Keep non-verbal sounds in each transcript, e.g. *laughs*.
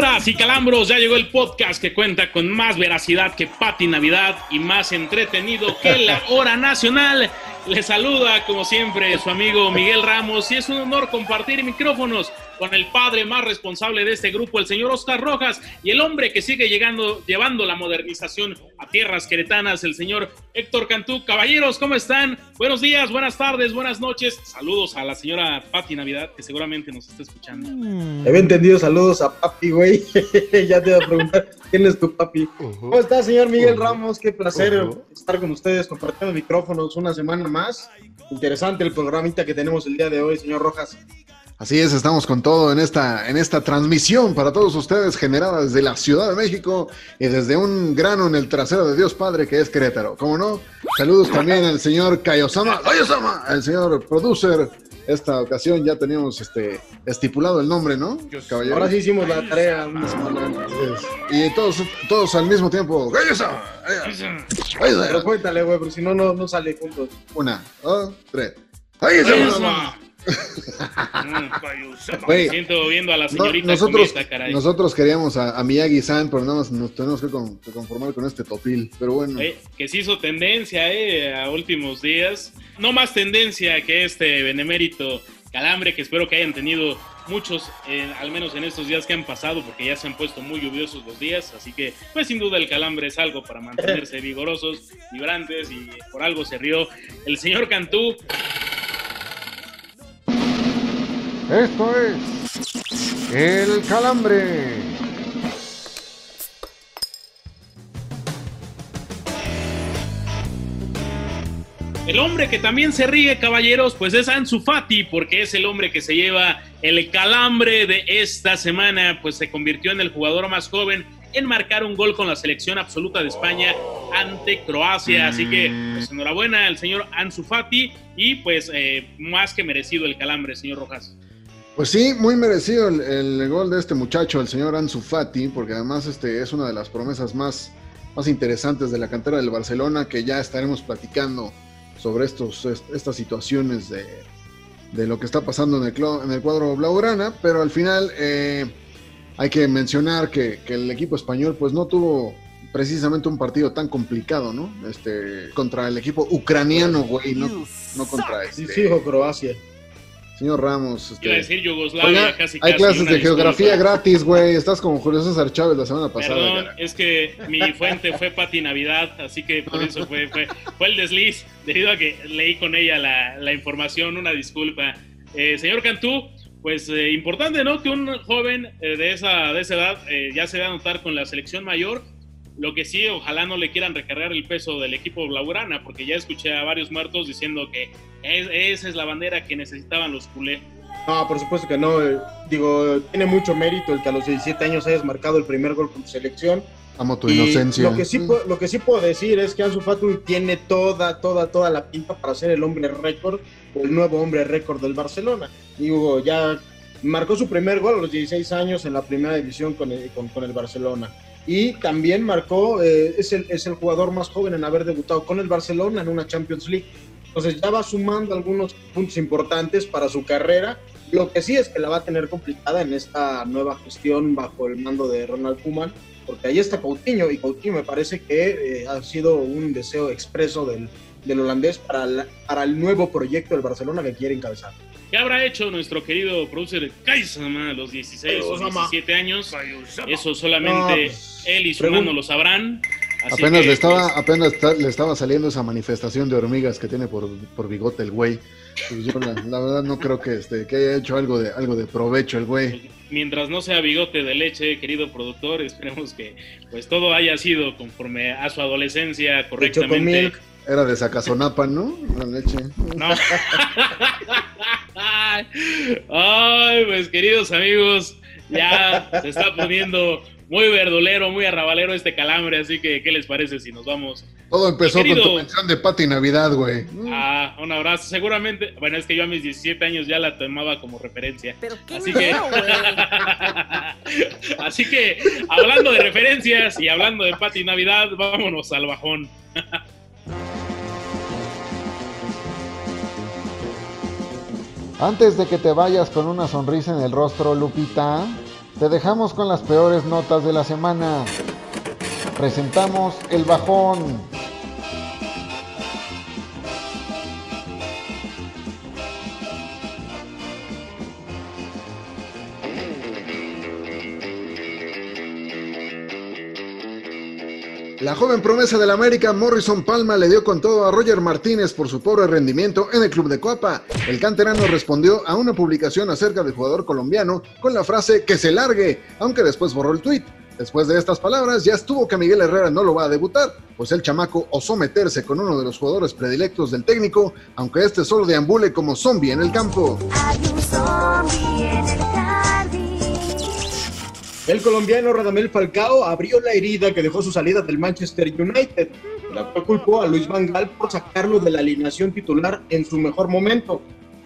Calambras y calambros, ya llegó el podcast que cuenta con más veracidad que Pati Navidad y más entretenido que la *laughs* hora nacional. Le saluda, como siempre, su amigo Miguel Ramos y es un honor compartir micrófonos con el padre más responsable de este grupo, el señor Oscar Rojas, y el hombre que sigue llegando, llevando la modernización a tierras queretanas, el señor Héctor Cantú. Caballeros, ¿cómo están? Buenos días, buenas tardes, buenas noches. Saludos a la señora Pati Navidad, que seguramente nos está escuchando. Había entendido saludos a papi, güey. *laughs* ya te iba a preguntar, ¿quién es tu papi? ¿Cómo está, señor Miguel Ramos? Qué placer estar con ustedes compartiendo micrófonos una semana más. Interesante el programita que tenemos el día de hoy, señor Rojas. Así es, estamos con todo en esta, en esta transmisión para todos ustedes generada desde la Ciudad de México y desde un grano en el trasero de Dios Padre que es Querétaro. ¿Cómo no? Saludos también al señor Kayosama, Kayosama, el señor producer. Esta ocasión ya teníamos este estipulado el nombre, ¿no? Caballero? Ahora sí hicimos la tarea. Y todos, todos al mismo tiempo. Kayosama, Pero cuéntale, güey, porque si no, no, no sale juntos. Una, dos, tres. Kayosama. Me siento viendo a la No, señorita nosotros, Cometa, caray. nosotros queríamos a, a Miyagi-san, pero nada más nos tenemos que, con- que conformar con este topil. Pero bueno, que se hizo tendencia eh, a últimos días. No más tendencia que este benemérito calambre que espero que hayan tenido muchos, eh, al menos en estos días que han pasado, porque ya se han puesto muy lluviosos los días. Así que, pues sin duda el calambre es algo para mantenerse vigorosos, vibrantes y por algo se rió el señor Cantú. Esto es El Calambre. El hombre que también se ríe, caballeros, pues es Ansu Fati, porque es el hombre que se lleva el calambre de esta semana, pues se convirtió en el jugador más joven en marcar un gol con la selección absoluta de España ante Croacia. Así que, pues enhorabuena al señor Ansu Fati y pues eh, más que merecido el calambre, señor Rojas. Pues sí, muy merecido el, el gol de este muchacho, el señor Ansu Fati, porque además este es una de las promesas más, más interesantes de la cantera del Barcelona, que ya estaremos platicando sobre estos, est- estas situaciones de, de lo que está pasando en el, en el cuadro Blaugrana, pero al final eh, hay que mencionar que, que el equipo español pues no tuvo precisamente un partido tan complicado, ¿no? Este, contra el equipo ucraniano, güey, no, no contra Sí, este. sí, hijo, Croacia. Señor Ramos. este, a decir Yugoslavia Oiga, casi hay casi, clases de geografía gratis, güey. Estás como Julio César Chávez la semana pasada. Perdón, cara. es que mi fuente fue Pati Navidad, así que por eso fue, fue, fue el desliz, debido a que leí con ella la, la información, una disculpa. Eh, señor Cantú, pues eh, importante, ¿no? Que un joven eh, de, esa, de esa edad eh, ya se da a notar con la selección mayor. Lo que sí, ojalá no le quieran recargar el peso del equipo Blaugrana, porque ya escuché a varios muertos diciendo que es- esa es la bandera que necesitaban los culé. No, por supuesto que no. eh, Digo, tiene mucho mérito el que a los 17 años hayas marcado el primer gol con tu selección. Amo tu Y inocencia. Lo que, sí, puedo- lo que sí puedo decir es que Ansu Fati tiene toda, toda, toda la pinta para ser el hombre récord o el nuevo hombre récord del Barcelona. Digo, ya marcó su primer gol a los 16 años en la primera división con el, con, con el Barcelona. Y también marcó, eh, es, el, es el jugador más joven en haber debutado con el Barcelona en una Champions League. Entonces ya va sumando algunos puntos importantes para su carrera. Lo que sí es que la va a tener complicada en esta nueva gestión bajo el mando de Ronald Koeman porque ahí está Coutinho y Coutinho me parece que eh, ha sido un deseo expreso del, del holandés para, para el nuevo proyecto del Barcelona que quiere encabezar. ¿Qué habrá hecho nuestro querido producer Kaisama a los 16 o Kaisama. 17 años? Eso solamente pues, él y su pregun- mano lo sabrán. Así Apenas que, le estaba, pues, apenas le estaba saliendo esa manifestación de hormigas que tiene por, por bigote el güey. Pues yo la, la verdad no creo que este, que haya hecho algo de algo de provecho el güey. mientras no sea bigote de leche, querido productor, *laughs* esperemos que pues todo haya sido conforme a su adolescencia correctamente. Era de Sacazonapa, ¿no? La leche. No. Ay, pues queridos amigos, ya se está poniendo muy verdolero, muy arrabalero este calambre, así que ¿qué les parece si nos vamos? Todo empezó querido- con tu mención de Pati Navidad, güey. Ah, un abrazo. Seguramente, bueno, es que yo a mis 17 años ya la tomaba como referencia. Pero qué Así que, miedo, güey. *laughs* así que, hablando de referencias y hablando de Pati Navidad, vámonos al bajón. *laughs* Antes de que te vayas con una sonrisa en el rostro, Lupita, te dejamos con las peores notas de la semana. Presentamos el bajón. La joven promesa del América, Morrison Palma, le dio con todo a Roger Martínez por su pobre rendimiento en el club de Coapa. El canterano respondió a una publicación acerca del jugador colombiano con la frase que se largue, aunque después borró el tuit. Después de estas palabras, ya estuvo que Miguel Herrera no lo va a debutar, pues el chamaco osó meterse con uno de los jugadores predilectos del técnico, aunque este solo deambule como zombie en el campo. Zombie en el jardín. El colombiano Radamel Falcao abrió la herida que dejó su salida del Manchester United. La cual culpó a Luis Van Gaal por sacarlo de la alineación titular en su mejor momento.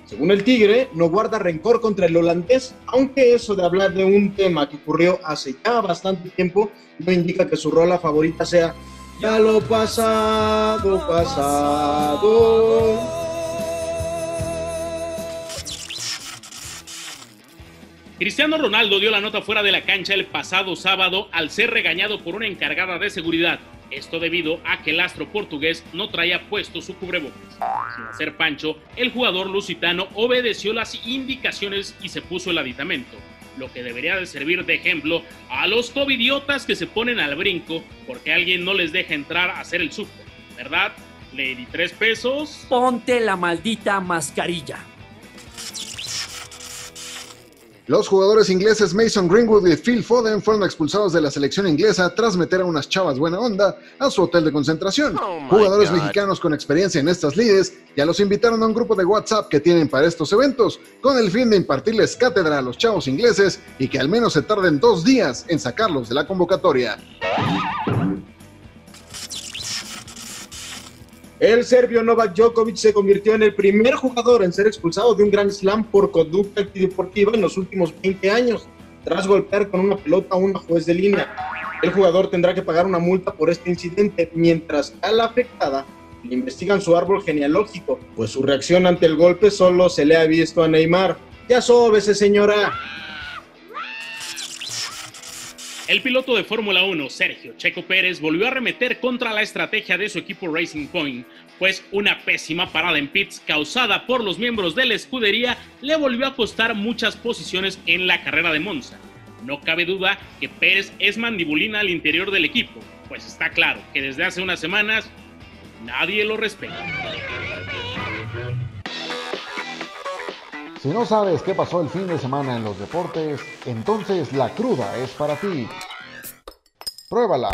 Según el Tigre, no guarda rencor contra el holandés, aunque eso de hablar de un tema que ocurrió hace ya bastante tiempo no indica que su rola favorita sea Ya lo pasado, pasado. Cristiano Ronaldo dio la nota fuera de la cancha el pasado sábado al ser regañado por una encargada de seguridad. Esto debido a que el astro portugués no traía puesto su cubrebocas. Sin hacer pancho, el jugador lusitano obedeció las indicaciones y se puso el aditamento, lo que debería de servir de ejemplo a los covidiotas que se ponen al brinco porque alguien no les deja entrar a hacer el súper, ¿verdad? Le di tres pesos. Ponte la maldita mascarilla. Los jugadores ingleses Mason Greenwood y Phil Foden fueron expulsados de la selección inglesa tras meter a unas chavas buena onda a su hotel de concentración. jugadores mexicanos con experiencia en estas lides ya los invitaron a un grupo de WhatsApp que tienen para estos eventos, con el fin de impartirles cátedra a los chavos ingleses y que al menos se tarden dos días en sacarlos de la convocatoria. El serbio Novak Djokovic se convirtió en el primer jugador en ser expulsado de un Grand Slam por conducta antideportiva en los últimos 20 años, tras golpear con una pelota a una juez de línea. El jugador tendrá que pagar una multa por este incidente, mientras a la afectada le investigan su árbol genealógico, pues su reacción ante el golpe solo se le ha visto a Neymar. Ya sóbese, señora. El piloto de Fórmula 1, Sergio Checo Pérez, volvió a arremeter contra la estrategia de su equipo Racing Point, pues una pésima parada en pits causada por los miembros de la escudería le volvió a costar muchas posiciones en la carrera de Monza. No cabe duda que Pérez es mandibulina al interior del equipo, pues está claro que desde hace unas semanas nadie lo respeta. Si no sabes qué pasó el fin de semana en los deportes, entonces la cruda es para ti. Pruébala.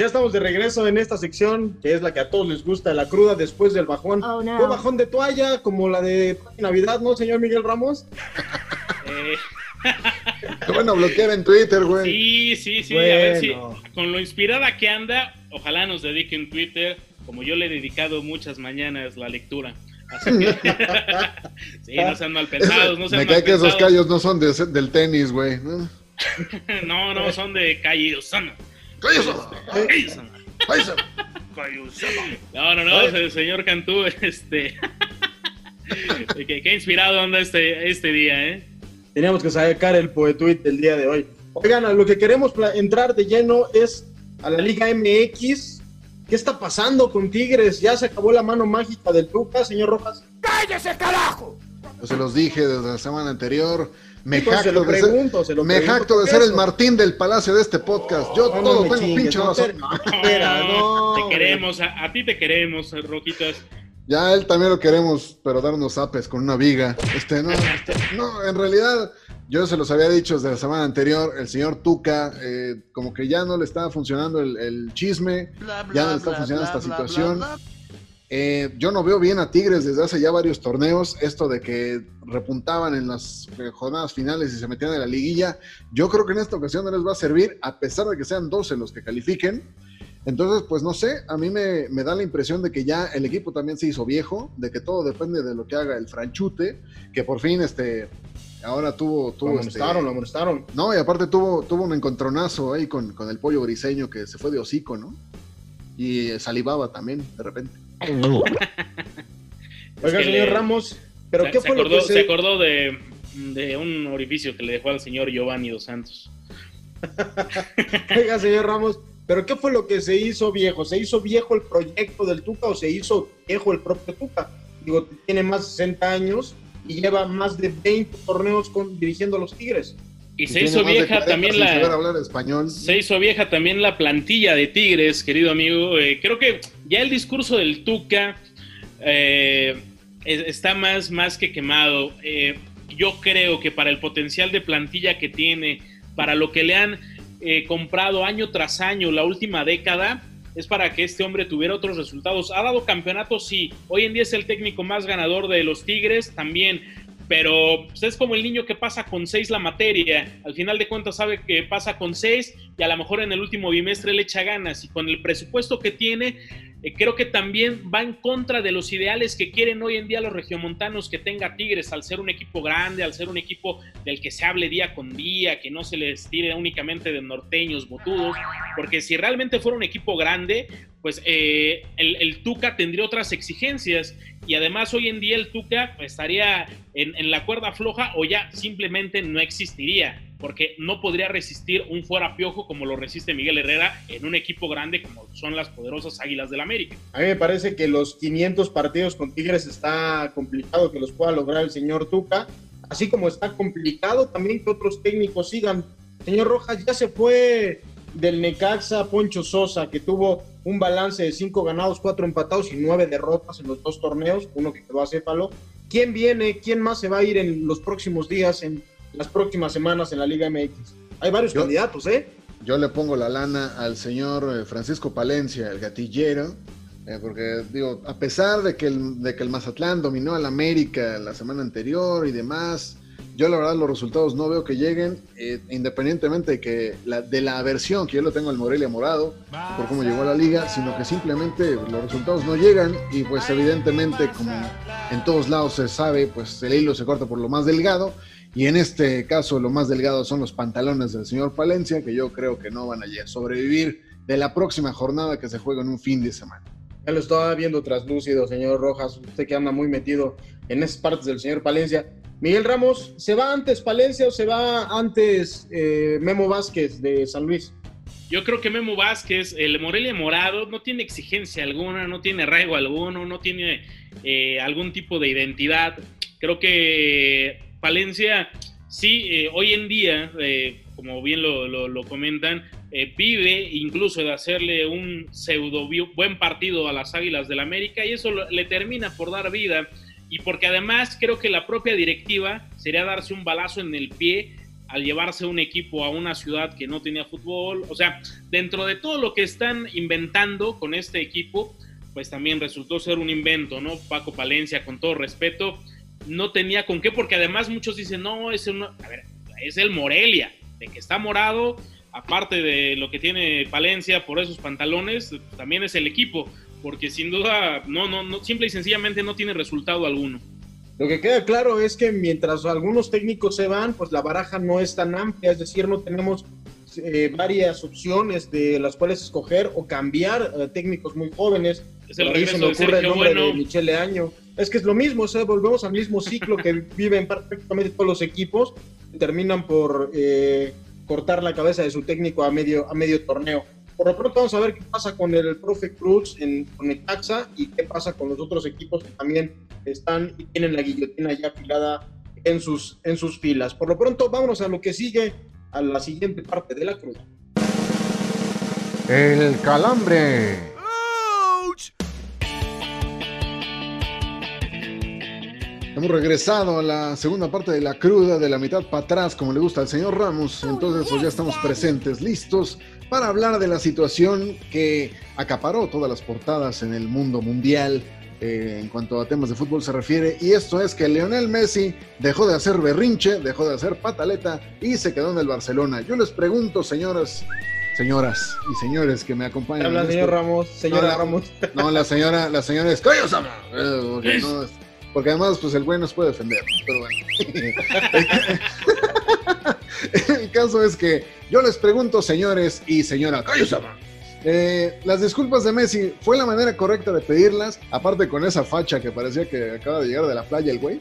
Ya estamos de regreso en esta sección, que es la que a todos les gusta, la cruda después del bajón. Oh, no. Fue bajón de toalla, como la de Navidad, ¿no, señor Miguel Ramos? Eh, Te van a bloquear en Twitter, güey. sí, sí, sí, a ver si con lo inspirada que anda, ojalá nos dedique en Twitter, como yo le he dedicado muchas mañanas la lectura. Así que, *laughs* sí, no sean mal pensados, no sean Me mal cae que esos pensados. callos no son de- del tenis, güey. ¿no? *laughs* No, no, son de. ¡Callos! ¡Callos! No, no, no, el señor Cantú, *laughs* este. qué, qué inspirado anda este, este día, ¿eh? Teníamos que sacar el poetuit del día de hoy. Oigan, a lo que queremos entrar de lleno es a la Liga MX. ¿Qué está pasando con Tigres? ¿Ya se acabó la mano mágica del Tuca, señor Rojas? Yo se los dije desde la semana anterior. Me Entonces, se jacto, de ser, pregunto, se lo me pregunto, jacto de ¿por ser qué el? Martín del Palacio de este podcast. Yo No, todo tengo pinche no, razón. espera, no, espera, *laughs* no. Te queremos, a, a ti te queremos, Roquitas. Ya él también lo queremos, pero dar unos apes con una viga. Este, no, este, *laughs* no, en realidad, yo se los había dicho desde la semana anterior, el señor Tuca, eh, como que ya no le estaba funcionando el, el chisme, ya no le está funcionando esta situación. Eh, yo no veo bien a Tigres desde hace ya varios torneos, esto de que repuntaban en las eh, jornadas finales y se metían en la liguilla. Yo creo que en esta ocasión no les va a servir, a pesar de que sean 12 los que califiquen. Entonces, pues no sé, a mí me, me da la impresión de que ya el equipo también se hizo viejo, de que todo depende de lo que haga el franchute, que por fin este, ahora tuvo... tuvo Lo este, amonestaron, lo amonestaron. no, y aparte tuvo, tuvo un encontronazo ahí con, con el pollo briseño que se fue de hocico, ¿no? Y eh, salivaba también, de repente. *laughs* Oiga, señor le- Ramos, ¿pero se, qué se fue acordó, lo que se se... acordó de, de un orificio que le dejó al señor Giovanni Dos Santos. *laughs* Oiga, señor Ramos, ¿pero qué fue lo que se hizo viejo? ¿Se hizo viejo el proyecto del Tuca o se hizo viejo el propio Tuca? Digo, tiene más de 60 años y lleva más de 20 torneos con, dirigiendo a los Tigres. Y se hizo vieja 40 también la, español. Se hizo vieja también la plantilla de Tigres, querido amigo. Eh, creo que ya el discurso del Tuca eh, es- está más, más que quemado. Eh, yo creo que para el potencial de plantilla que tiene, para lo que le han comprado año tras año la última década, es para que este hombre tuviera otros resultados. Ha dado campeonatos, sí. Hoy en día es el técnico más ganador de los Tigres, también pero pues, es como el niño que pasa con seis la materia. Al final de cuentas sabe que pasa con seis y a lo mejor en el último bimestre le echa ganas. Y con el presupuesto que tiene, eh, creo que también va en contra de los ideales que quieren hoy en día los regiomontanos que tenga Tigres, al ser un equipo grande, al ser un equipo del que se hable día con día, que no se les tire únicamente de norteños, botudos, porque si realmente fuera un equipo grande, pues eh, el, Tuca tendría otras exigencias y además hoy en día el Tuca pues, estaría en, en la cuerda floja o ya simplemente no existiría, porque no podría resistir un fuera piojo como lo resiste Miguel Herrera en un equipo grande como son las poderosas Águilas del América. A mí me parece que los 500 partidos con Tigres está complicado que los pueda lograr el señor Tuca, así como está complicado también que otros técnicos sigan. Señor Rojas, ya se fue del Necaxa Poncho Sosa, que tuvo un balance de 5 ganados, 4 empatados y 9 derrotas en los dos torneos, uno que quedó a céfalo. ¿Quién viene? ¿Quién más se va a ir en los próximos días, en las próximas semanas en la Liga MX? Hay varios Yo- candidatos, ¿eh? Yo le pongo la lana al señor eh, Francisco Palencia, el gatillero, eh, porque digo, a pesar de que, el, de que el Mazatlán dominó al América la semana anterior y demás, yo la verdad los resultados no veo que lleguen, eh, independientemente de, que la, de la aversión que yo le tengo al Morelia Morado por cómo llegó a la liga, sino que simplemente los resultados no llegan y pues evidentemente como en todos lados se sabe, pues el hilo se corta por lo más delgado y en este caso lo más delgado son los pantalones del señor Palencia, que yo creo que no van a sobrevivir de la próxima jornada que se juega en un fin de semana. Ya lo estaba viendo traslúcido, señor Rojas. Usted que anda muy metido en esas partes del señor Palencia. Miguel Ramos, ¿se va antes Palencia o se va antes eh, Memo Vázquez de San Luis? Yo creo que Memo Vázquez, el Morelia Morado, no tiene exigencia alguna, no tiene arraigo alguno, no tiene eh, algún tipo de identidad. Creo que Palencia, sí, eh, hoy en día, eh, como bien lo, comentan, eh, vive incluso de hacerle un pseudo buen partido a las Águilas del América y eso le termina por dar vida. Y porque además creo que la propia directiva sería darse un balazo en el pie al llevarse un equipo a una ciudad que no tenía fútbol. O sea, dentro de todo lo que están inventando con este equipo, pues también resultó ser un invento, ¿no? Paco Palencia, con todo respeto, no tenía con qué, porque además muchos dicen, no, es, una, a ver, es el Morelia, de que está morado, aparte de lo que tiene Palencia por esos pantalones, también es el equipo, porque sin duda, no, no, no, simple y sencillamente no tiene resultado alguno. Lo que queda claro es que mientras algunos técnicos se van, pues la baraja no es tan amplia, es decir, no tenemos eh, varias opciones de las cuales escoger o cambiar eh, técnicos muy jóvenes. Es el Por ahí se me ocurre el nombre Bueno. de Michele Año. Es que es lo mismo, o sea, volvemos al mismo ciclo que *laughs* viven prácticamente todos los equipos, terminan por eh, cortar la cabeza de su técnico a medio, a medio torneo. Por lo pronto vamos a ver qué pasa con el profe Cruz en, con y qué pasa con los otros equipos que también están y tienen la guillotina ya afilada en sus, en sus filas. Por lo pronto vámonos a lo que sigue, a la siguiente parte de la cruda. El calambre. Hemos regresado a la segunda parte de la cruda, de la mitad para atrás, como le gusta al señor Ramos. Entonces, pues ya estamos presentes, listos para hablar de la situación que acaparó todas las portadas en el mundo mundial eh, en cuanto a temas de fútbol se refiere. Y esto es que Lionel Messi dejó de hacer berrinche, dejó de hacer pataleta y se quedó en el Barcelona. Yo les pregunto, señoras, señoras y señores que me acompañan. Habla, señor. Ramos, señora No, la- Ramos. No, la señora, la señora es "Coño, Sama". *laughs* Eh, porque, no, es- porque además, pues el güey nos puede defender, pero bueno. *laughs* el caso es que yo les pregunto, señores y señora, "Coño, Sama". Eh, las disculpas de Messi, ¿fue la manera correcta de pedirlas? Aparte con esa facha que parecía que acaba de llegar de la playa el güey.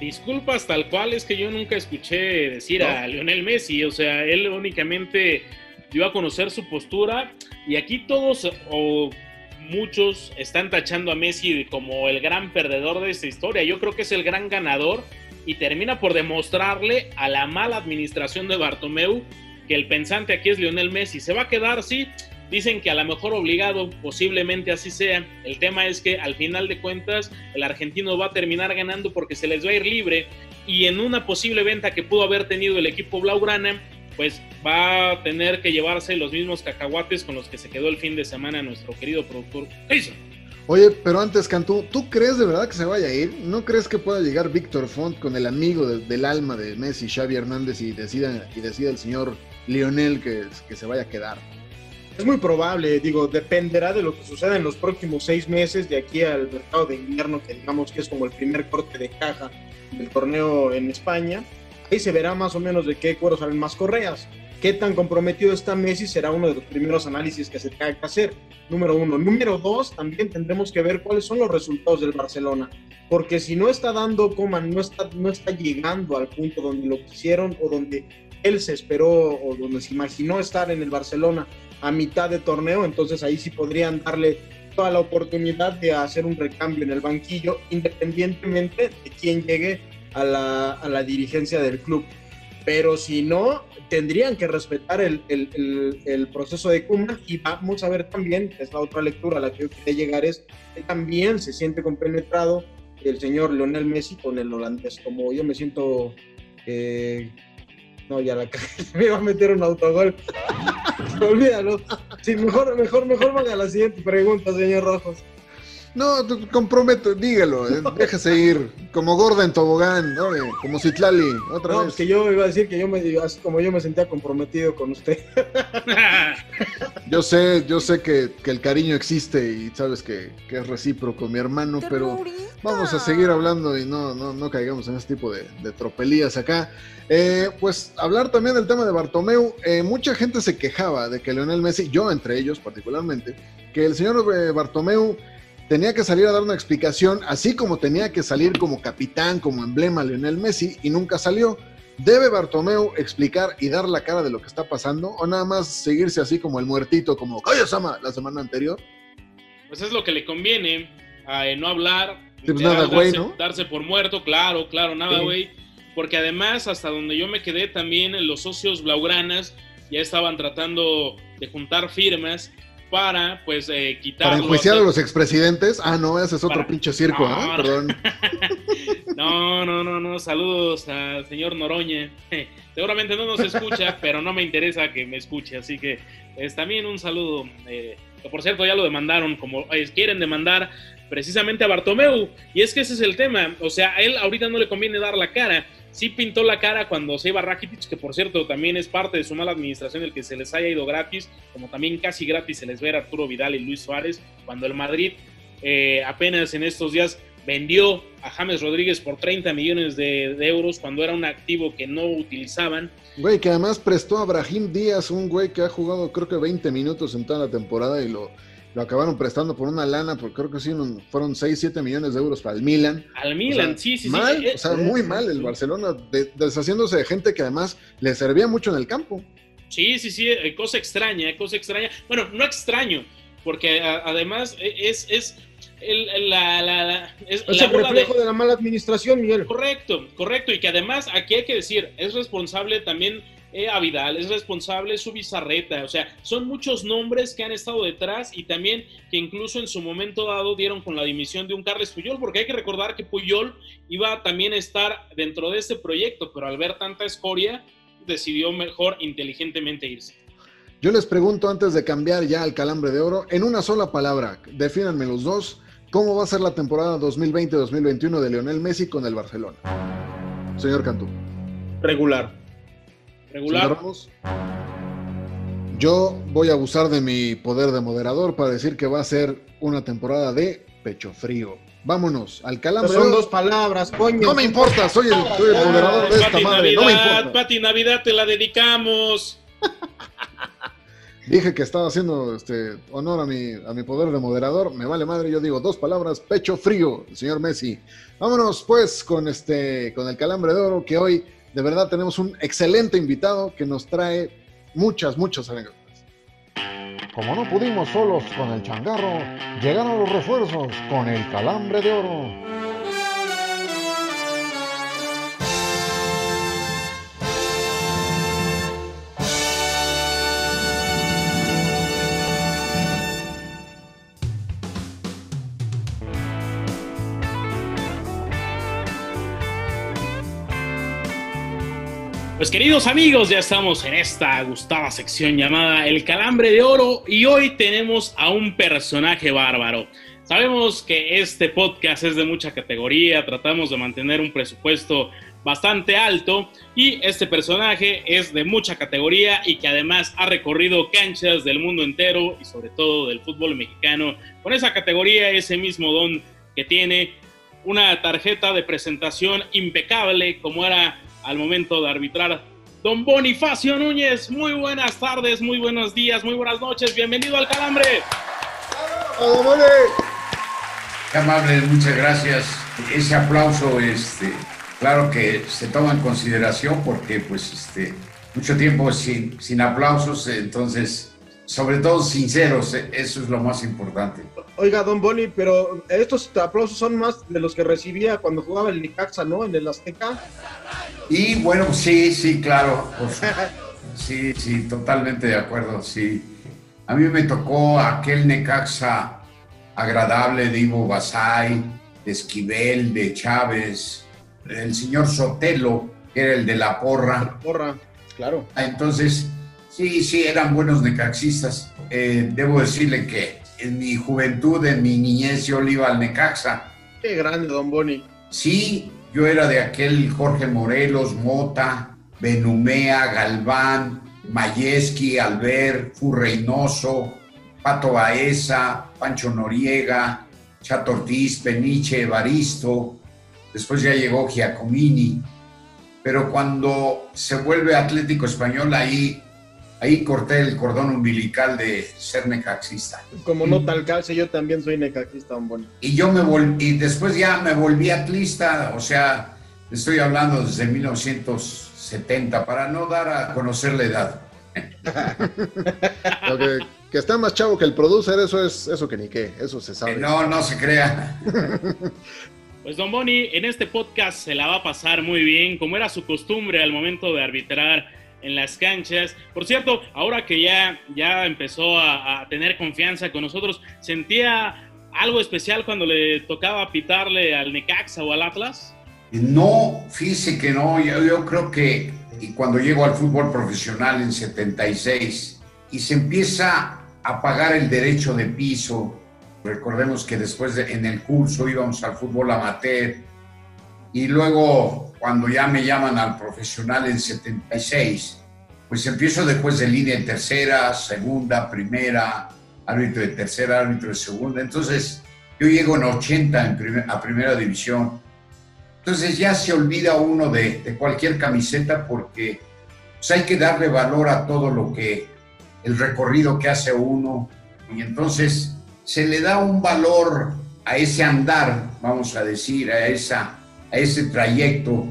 Disculpas tal cual, es que yo nunca escuché decir a Lionel Messi, o sea, él únicamente dio a conocer su postura y aquí todos o muchos están tachando a Messi como el gran perdedor de esta historia. Yo creo que es el gran ganador y termina por demostrarle a la mala administración de Bartomeu que el pensante aquí es Lionel Messi. Se va a quedar, sí. Dicen que a lo mejor obligado, posiblemente así sea. El tema es que al final de cuentas el argentino va a terminar ganando porque se les va a ir libre y en una posible venta que pudo haber tenido el equipo Blaugrana, pues va a tener que llevarse los mismos cacahuates con los que se quedó el fin de semana nuestro querido productor. ¿Qué hizo? Oye, pero antes, Cantú, ¿tú crees de verdad que se vaya a ir? ¿No crees que pueda llegar Víctor Font con el amigo de- del alma de Messi, Xavi Hernández, y decida, y decida el señor Lionel que, que se vaya a quedar? Es muy probable, digo, dependerá de lo que suceda en los próximos seis meses de aquí al mercado de invierno, que digamos que es como el primer corte de caja del torneo en España. Ahí se verá más o menos de qué cuero salen más correas. Qué tan comprometido está Messi será uno de los primeros análisis que se tenga que hacer. Número uno. Número dos, también tendremos que ver cuáles son los resultados del Barcelona. Porque si no está dando coma, no está, no está llegando al punto donde lo quisieron o donde él se esperó o donde se imaginó estar en el Barcelona a mitad de torneo, entonces ahí sí podrían darle toda la oportunidad de hacer un recambio en el banquillo, independientemente de quién llegue a la, a la dirigencia del club. Pero si no, tendrían que respetar el, el- proceso de Koeman y vamos a ver también, es la otra lectura a la que yo quería llegar, es que también se siente compenetrado el señor Lionel Messi con el holandés, como yo me siento... eh, no, ya la *laughs* me iba a meter un autogol. *laughs* Olvídalo. Sí, mejor, mejor, mejor vaya a la siguiente pregunta, señor Rojos. No, comprometo, dígalo, eh, déjese ir, como gorda en tobogán, órale, como Citlali, otra No, vez. pues que yo iba a decir que yo me, así como yo me sentía comprometido con usted. *laughs* Yo sé, yo sé que, que el cariño existe y sabes que, que es recíproco, mi hermano, pero vamos a seguir hablando y no, no, no caigamos en este tipo de, de tropelías acá. Eh, pues hablar también del tema de Bartomeu, eh, mucha gente se quejaba de que Leonel Messi, yo entre ellos particularmente, que el señor eh, Bartomeu tenía que salir a dar una explicación, así como tenía que salir como capitán, como emblema Lionel Messi, y nunca salió. ¿Debe Bartomeu explicar y dar la cara de lo que está pasando? ¿O nada más seguirse así como el muertito, como Sama la semana anterior? Pues es lo que le conviene, a, eh, no hablar, pues literal, nada, güey, darse, ¿no? darse por muerto, claro, claro, nada, Sí. güey. Porque además, hasta donde yo me quedé también, los socios blaugranas ya estaban tratando de juntar firmas para, pues, eh, ¿Para quitarlo. enjuiciar a hacer- los expresidentes? Ah, no, ese es otro Para- pinche circo, No, ¿ah? no. Perdón. *laughs* No, no, no, no, saludos al señor Noroña. *laughs* Seguramente no nos escucha, *laughs* pero no me interesa que me escuche, así que es también un saludo. eh, que por cierto ya lo demandaron, como eh, quieren demandar precisamente a Bartomeu, y es que ese es el tema, o sea, a él ahorita no le conviene dar la cara. Sí pintó la cara cuando se iba Rakitic, que por cierto también es parte de su mala administración el que se les haya ido gratis, como también casi gratis se les ve Arturo Vidal y Luis Suárez, cuando el Madrid eh, apenas en estos días vendió a James Rodríguez por 30 millones de, de euros cuando era un activo que no utilizaban. Güey, que además prestó a Brahim Díaz, un güey que ha jugado creo que 20 minutos en toda la temporada y lo, lo acabaron prestando por una lana, porque creo que sí, fueron 6, 7 millones de euros para el Milan. Al O Milan, sea, sí, sí, sí. mal, Eh, o sea, sí, muy mal el. Barcelona, de- deshaciéndose de gente que además le servía mucho en el campo. Sí, sí, sí, eh, cosa extraña, cosa extraña. Bueno, no extraño, porque a- además eh, es, es el- el- la, la- la- es Es la el de- reflejo de la mala administración, Miguel. Correcto, correcto. Y que además aquí hay que decir, es responsable también eh, a Vidal, es responsable su bizarreta, o sea, son muchos nombres que han estado detrás y también que incluso en su momento dado dieron con la dimisión de un Carles Puyol, porque hay que recordar que Puyol iba también a estar dentro de este proyecto, pero al ver tanta escoria, decidió mejor inteligentemente irse. Yo les pregunto antes de cambiar ya al calambre de oro, en una sola palabra, defínanme los dos, ¿cómo va a ser la temporada 2020-2021 de Lionel Messi con el Barcelona? Señor Cantú. Regular. Regular. Señor Ramos. Yo voy a abusar de mi poder de moderador para decir que va a ser una temporada de pecho frío. Vámonos al calambre. Son de oro. dos palabras, coño. No me importa, soy el, soy el moderador de esta Pati madre, no me Navidad, importa. Pati Navidad, te la dedicamos. Dije que estaba haciendo este, honor a mi, a mi poder de moderador. Me vale madre, yo digo dos palabras, pecho frío, el señor Messi. Vámonos pues con, este, con el calambre de oro, que hoy de verdad tenemos un excelente invitado que nos trae muchas, muchas anécdotas. Como no pudimos solos con el changarro, llegaron los refuerzos con el calambre de oro. Pues queridos amigos, ya estamos en esta gustada sección llamada El Calambre de Oro y hoy tenemos a un personaje bárbaro. Sabemos que este podcast es de mucha categoría, tratamos de mantener un presupuesto bastante alto y este personaje es de mucha categoría y que además ha recorrido canchas del mundo entero y sobre todo del fútbol mexicano con esa categoría, ese mismo don que tiene una tarjeta de presentación impecable como era al momento de arbitrar. Don Bonifacio Núñez, muy buenas tardes, muy buenos días, muy buenas noches, bienvenido al Calambre. Qué amables, muchas gracias. Ese aplauso, este, claro que se toma en consideración porque, pues, este, mucho tiempo sin, sin aplausos, entonces, sobre todo sinceros, eso es lo más importante. Oiga, don Boni, pero estos aplausos son más de los que recibía cuando jugaba el Nicaxa, ¿no? En el Azteca. Y bueno, sí, sí, claro. *laughs* sí, sí, totalmente de acuerdo, sí. A mí me tocó aquel Necaxa agradable de Ivo Basay, de Esquivel, de Chávez, el señor Sotelo, que era el de la porra. Porra, claro. Entonces, sí, sí, eran buenos necaxistas. Eh, debo decirle que en mi juventud, en mi niñez, yo le iba al Necaxa. Qué grande, don Boni. Sí, yo era de aquel Jorge Morelos, Mota, Benumea, Galván, Mayeski, Albert, Furreynoso, Pato Baeza, Pancho Noriega, Chato Ortiz, Peniche, Evaristo. Después ya llegó Giacomini. Pero cuando se vuelve Atlético Español, ahí, ahí corté el cordón umbilical de ser necaxista. Como no tal calce, yo también soy necaxista, don Boni. Y yo me volví, y después ya me volví atlista, o sea, estoy hablando desde 1970, para no dar a conocer la edad. *laughs* Lo que, que está más chavo que el producer, eso es eso que ni qué, eso se sabe. Eh, No, no se crea. *laughs* Pues Don Boni, en este podcast se la va a pasar muy bien, como era su costumbre al momento de arbitrar en las canchas. Por cierto, ahora que ya, ya empezó a, a tener confianza con nosotros, ¿sentía algo especial cuando le tocaba pitarle al Necaxa o al Atlas? No, fíjese que no, yo, yo creo que y cuando llego al fútbol profesional en 76 y se empieza a pagar el derecho de piso, recordemos que después de- en el curso íbamos al fútbol amateur y luego cuando ya me llaman al profesional en 76, pues empiezo después de línea en tercera, segunda, primera, árbitro de tercera, árbitro de segunda, entonces yo llego en 80 en a primera división. Entonces ya se olvida uno de, de cualquier camiseta porque pues, hay que darle valor a todo lo que, el recorrido que hace uno. Y entonces se le da un valor a ese andar, vamos a decir, a, esa, a ese trayecto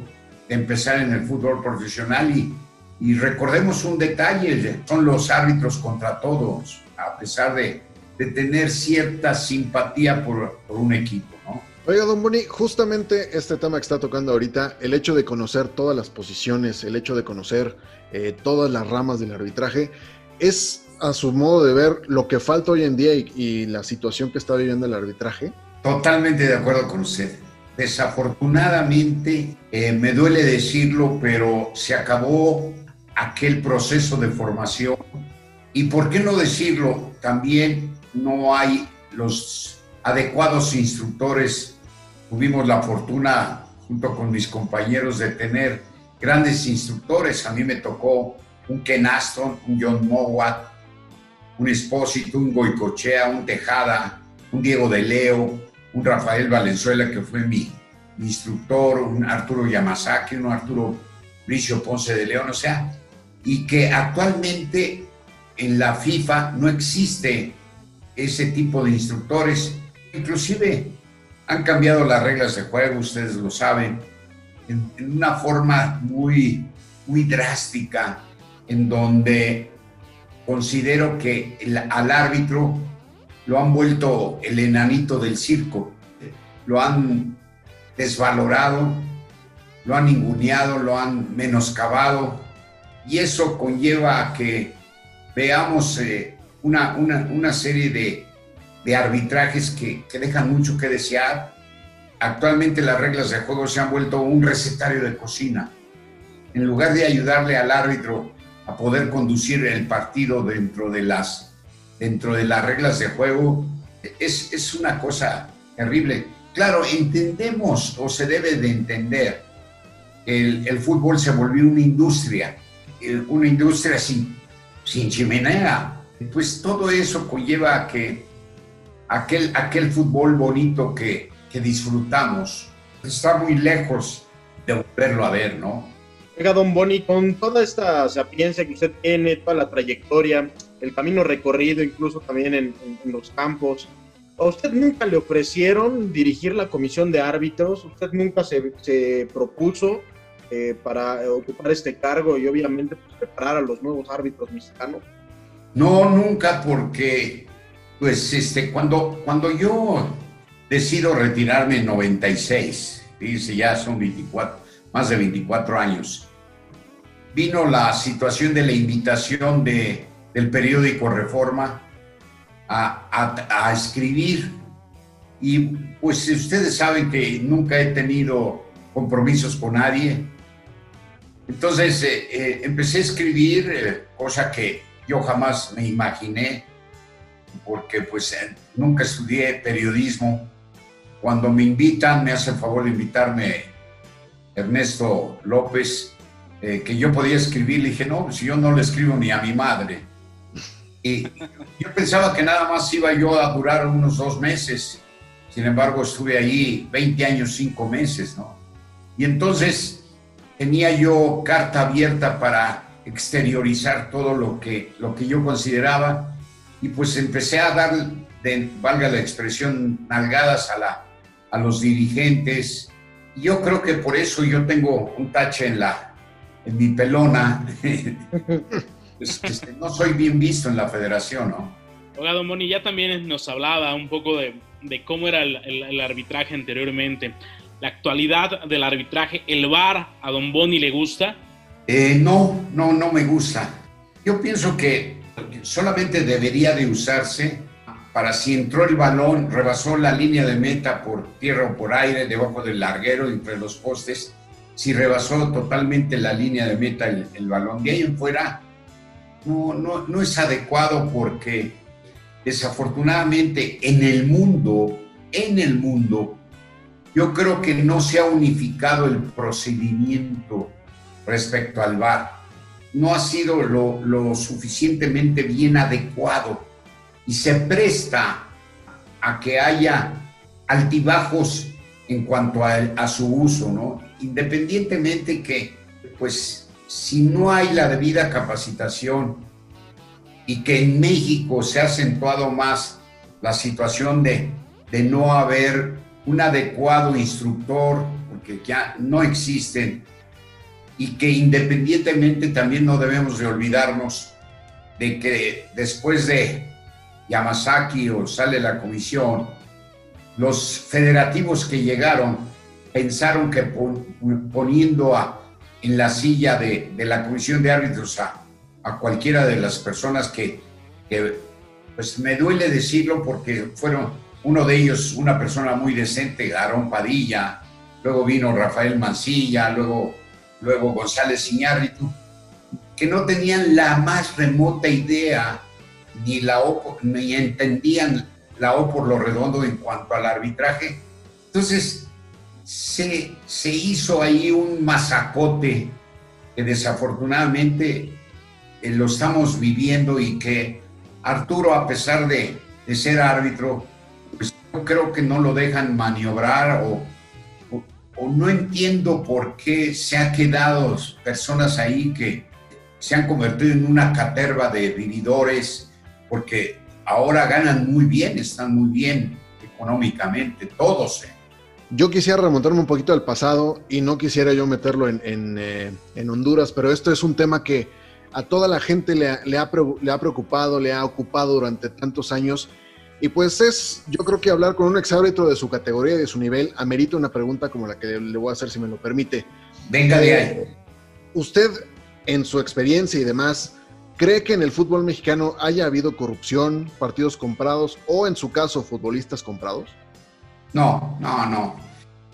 de empezar en el fútbol profesional. Y, y recordemos un detalle, son los árbitros contra todos, a pesar de, de tener cierta simpatía por, por un equipo, ¿no? Oiga, don Boni, justamente este tema que está tocando ahorita, el hecho de conocer todas las posiciones, el hecho de conocer eh, todas las ramas del arbitraje, es a su modo de ver lo que falta hoy en día y, y la situación que está viviendo el arbitraje. Totalmente de acuerdo con usted. Desafortunadamente, eh, me duele decirlo, pero se acabó aquel proceso de formación. Y por qué no decirlo, también no hay los adecuados instructores. Tuvimos la fortuna, junto con mis compañeros, de tener grandes instructores. A mí me tocó un Ken Aston, un John Mowat, un Espósito, un Goicochea, un Tejada, un Diego de Leo, un Rafael Valenzuela, que fue mi, instructor, un Arturo Yamazaki, un Arturo Bricio Ponce de León, o sea, y que actualmente en la FIFA no existe ese tipo de instructores. Inclusive han cambiado las reglas de juego, ustedes lo saben, en, una forma muy, muy drástica, en donde considero que al árbitro lo han vuelto el enanito del circo, lo han desvalorado, lo han ninguneado, lo han menoscabado y eso conlleva a que veamos eh, una, una- una serie de, de arbitrajes que, que dejan mucho que desear. Actualmente las reglas de juego se han vuelto un recetario de cocina. En lugar de ayudarle al árbitro a poder conducir el partido dentro de las, dentro de las reglas de juego, es, es una cosa terrible. Claro, entendemos o se debe de entender que el, el fútbol se volvió una industria, eh, una industria sin, sin chimenea. Pues todo eso conlleva a que aquel, aquel fútbol bonito que, que disfrutamos está muy lejos de volverlo a ver, ¿no? Oiga, don Boni, con toda esta sapiencia que usted tiene, toda la trayectoria, el camino recorrido, incluso también en, en- en los campos, ¿a usted nunca le ofrecieron dirigir la comisión de árbitros? ¿Usted nunca se, se propuso eh, para ocupar este cargo y obviamente pues, preparar a los nuevos árbitros mexicanos? No, nunca, porque pues este, cuando, cuando yo decido retirarme en 96, dice ya son 24, más de 24 años, vino la situación de la invitación de, del periódico Reforma a, escribir y pues ustedes saben que nunca he tenido compromisos con nadie. Entonces eh, eh, empecé a escribir, eh, cosa que yo jamás me imaginé, porque pues eh, nunca estudié periodismo. Cuando me invitan, me hace el favor de invitarme Ernesto López, que yo podía escribir, le dije, no, pues yo no le escribo ni a mi madre. Y yo pensaba que nada más iba yo a durar unos dos meses. Sin embargo, estuve ahí 20 años, 5 meses, ¿no? Y entonces tenía yo carta abierta para exteriorizar todo lo que, lo que yo consideraba y pues empecé a dar, de, valga la expresión, nalgadas a, la, a los dirigentes. Y yo creo que por eso yo tengo un tache en, la, en mi pelona. *laughs* Pues, este, no soy bien visto en la federación, ¿no? Oiga, don Boni, ya también nos hablaba un poco de, de cómo era el, el- el arbitraje anteriormente. La actualidad del arbitraje, ¿el VAR a don Boni le gusta? Eh, no, no, no me gusta. Yo pienso que solamente debería de usarse para si entró el balón, rebasó la línea de meta por tierra o por aire, debajo del larguero, entre los postes, si rebasó totalmente la línea de meta el, el balón. De ahí en fuera, no, no, no es adecuado porque desafortunadamente en el mundo, en el mundo, yo creo que no se ha unificado el procedimiento respecto al VAR. No ha sido lo, suficientemente bien adecuado y se presta a que haya altibajos en cuanto a, a su uso, ¿no? Independientemente que, pues, si no hay la debida capacitación y que en México se ha acentuado más la situación de, de no haber un adecuado instructor, porque ya no existen, y que independientemente también no debemos de olvidarnos de que después de Yamazaki o sale la comisión, los federativos que llegaron pensaron que pon- poniendo a- en la silla de, de la comisión de árbitros a, a cualquiera de las personas que, que, pues me duele decirlo porque fueron uno de ellos, una persona muy decente, Aarón Padilla, luego vino Rafael Mancilla, luego, luego González Iñárritu, que no tenían la más remota idea ni, la O ni entendían la O por lo redondo en cuanto al arbitraje. Entonces, se, se hizo ahí un masacote que desafortunadamente eh, lo estamos viviendo y que Arturo, a pesar de, de ser árbitro, pues yo creo que no lo dejan maniobrar o, o- no entiendo por qué se han quedado personas ahí que se han convertido en una caterva de vividores porque ahora ganan muy bien, están muy bien económicamente, todos. ¿eh? Yo quisiera remontarme un poquito al pasado y no quisiera yo meterlo en, en, eh, en Honduras, pero esto es un tema que a toda la gente le ha, le ha pre- le ha preocupado, le ha ocupado durante tantos años. Y pues es, yo creo que hablar con un exárbitro de su categoría y de su nivel amerita una pregunta como la que le voy a hacer si me lo permite. Venga de ahí. Eh, ¿Usted, en su experiencia y demás, cree que en el fútbol mexicano haya habido corrupción, partidos comprados o, en su caso, futbolistas comprados? No, no, no.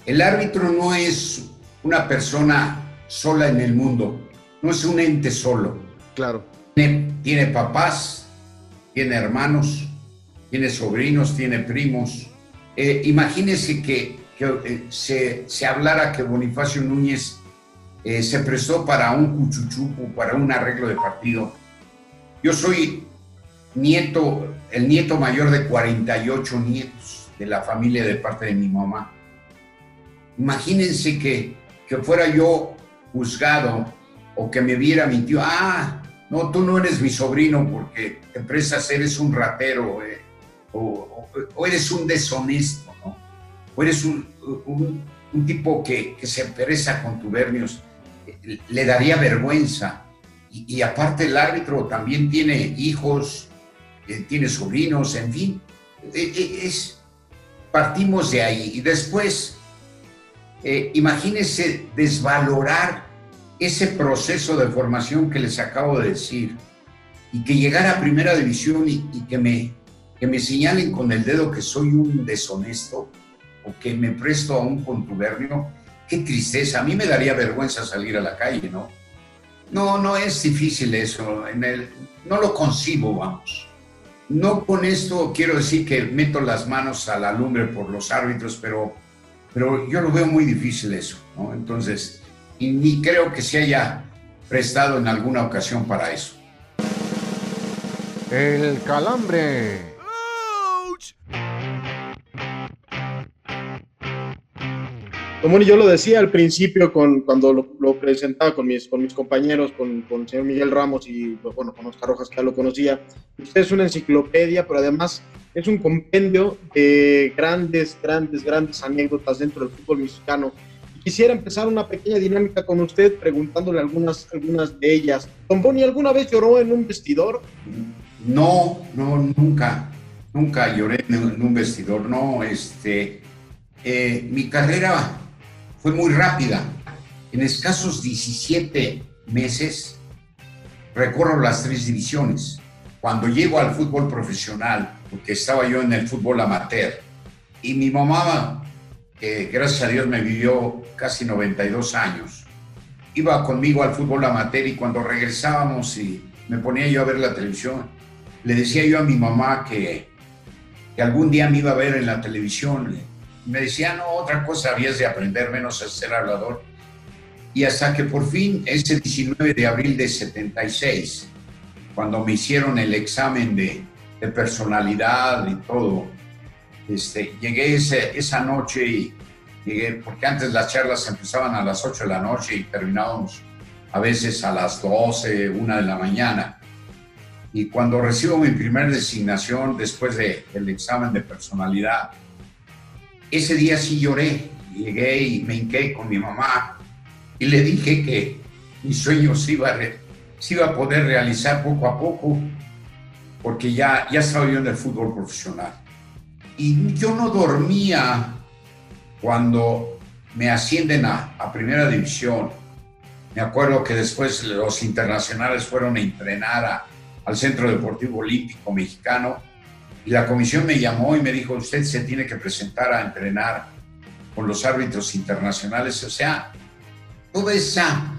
El árbitro no es una persona sola en el mundo, no es un ente solo. Claro. Tiene, tiene papás, tiene hermanos, tiene sobrinos, tiene primos. Eh, imagínese que, que, eh, se, se hablara que Bonifacio Núñez eh, se prestó para un cuchuchupo, para un arreglo de partido. Yo soy nieto, el nieto mayor de 48 nietos de la familia de parte de mi mamá. Imagínense que, que fuera yo juzgado o que me viera mi tío, ah, no, tú no eres mi sobrino porque te prestas, eres un ratero eh, o, o- eres un deshonesto, ¿no? O eres un, un- tipo que, que se presta con tubernios, le daría vergüenza. Y, aparte el árbitro también tiene hijos, eh, tiene sobrinos, en fin, Eh, eh, es, partimos de ahí. Y después, eh, imagínense desvalorar ese proceso de formación que les acabo de decir y que llegara a primera división y, que, me, que me señalen con el dedo que soy un deshonesto o que me presto a un contubernio, qué tristeza. A mí me daría vergüenza salir a la calle, ¿no? No, no es difícil eso. No lo concibo, vamos. No con esto quiero decir que meto las manos a la lumbre por los árbitros, pero, pero yo lo veo muy difícil eso, ¿no? Entonces, y ni creo que se haya prestado en alguna ocasión para eso. El calambre. Como yo lo decía al principio con, cuando lo, presentaba con mis, con mis compañeros, con, el señor Miguel Ramos y pues, bueno, con Oscar Rojas que ya lo conocía, usted es una enciclopedia, pero además es un compendio de grandes, grandes, grandes anécdotas dentro del fútbol mexicano. Y Quisiera empezar una pequeña dinámica con usted preguntándole algunas, algunas de ellas. Don Boni, ¿alguna vez lloró en un vestidor? No, no, nunca, nunca lloré en un vestidor, no, este, eh, mi carrera fue muy rápida. En escasos 17 meses recorro las tres divisiones. Cuando llego al fútbol profesional, porque estaba yo en el fútbol amateur, y mi mamá, que gracias a Dios me vivió casi 92 años, iba conmigo al fútbol amateur y cuando regresábamos y me ponía yo a ver la televisión, le decía yo a mi mamá que, que algún día me iba a ver en la televisión. Me decía, no, otra cosa habías de aprender menos a ser hablador. Y hasta que por fin, ese 19 de abril de 76, cuando me hicieron el examen de, de personalidad y todo, este, llegué ese- esa noche y llegué, porque antes las charlas empezaban a las 8 de la noche y terminábamos a veces a las 12, 1 de la mañana. Y cuando recibo mi primer designación después de- del examen de personalidad, ese día sí lloré. Llegué y me hinqué con mi mamá y le dije que mi sueño se iba a, poder realizar poco a poco porque ya, ya estaba yo en el fútbol profesional. y yo no dormía cuando me ascienden a, primera división. Me acuerdo que después los internacionales fueron a entrenar al Centro Deportivo Olímpico Mexicano y la comisión me llamó y me dijo, usted se tiene que presentar a entrenar con los árbitros internacionales. O sea, todo esa,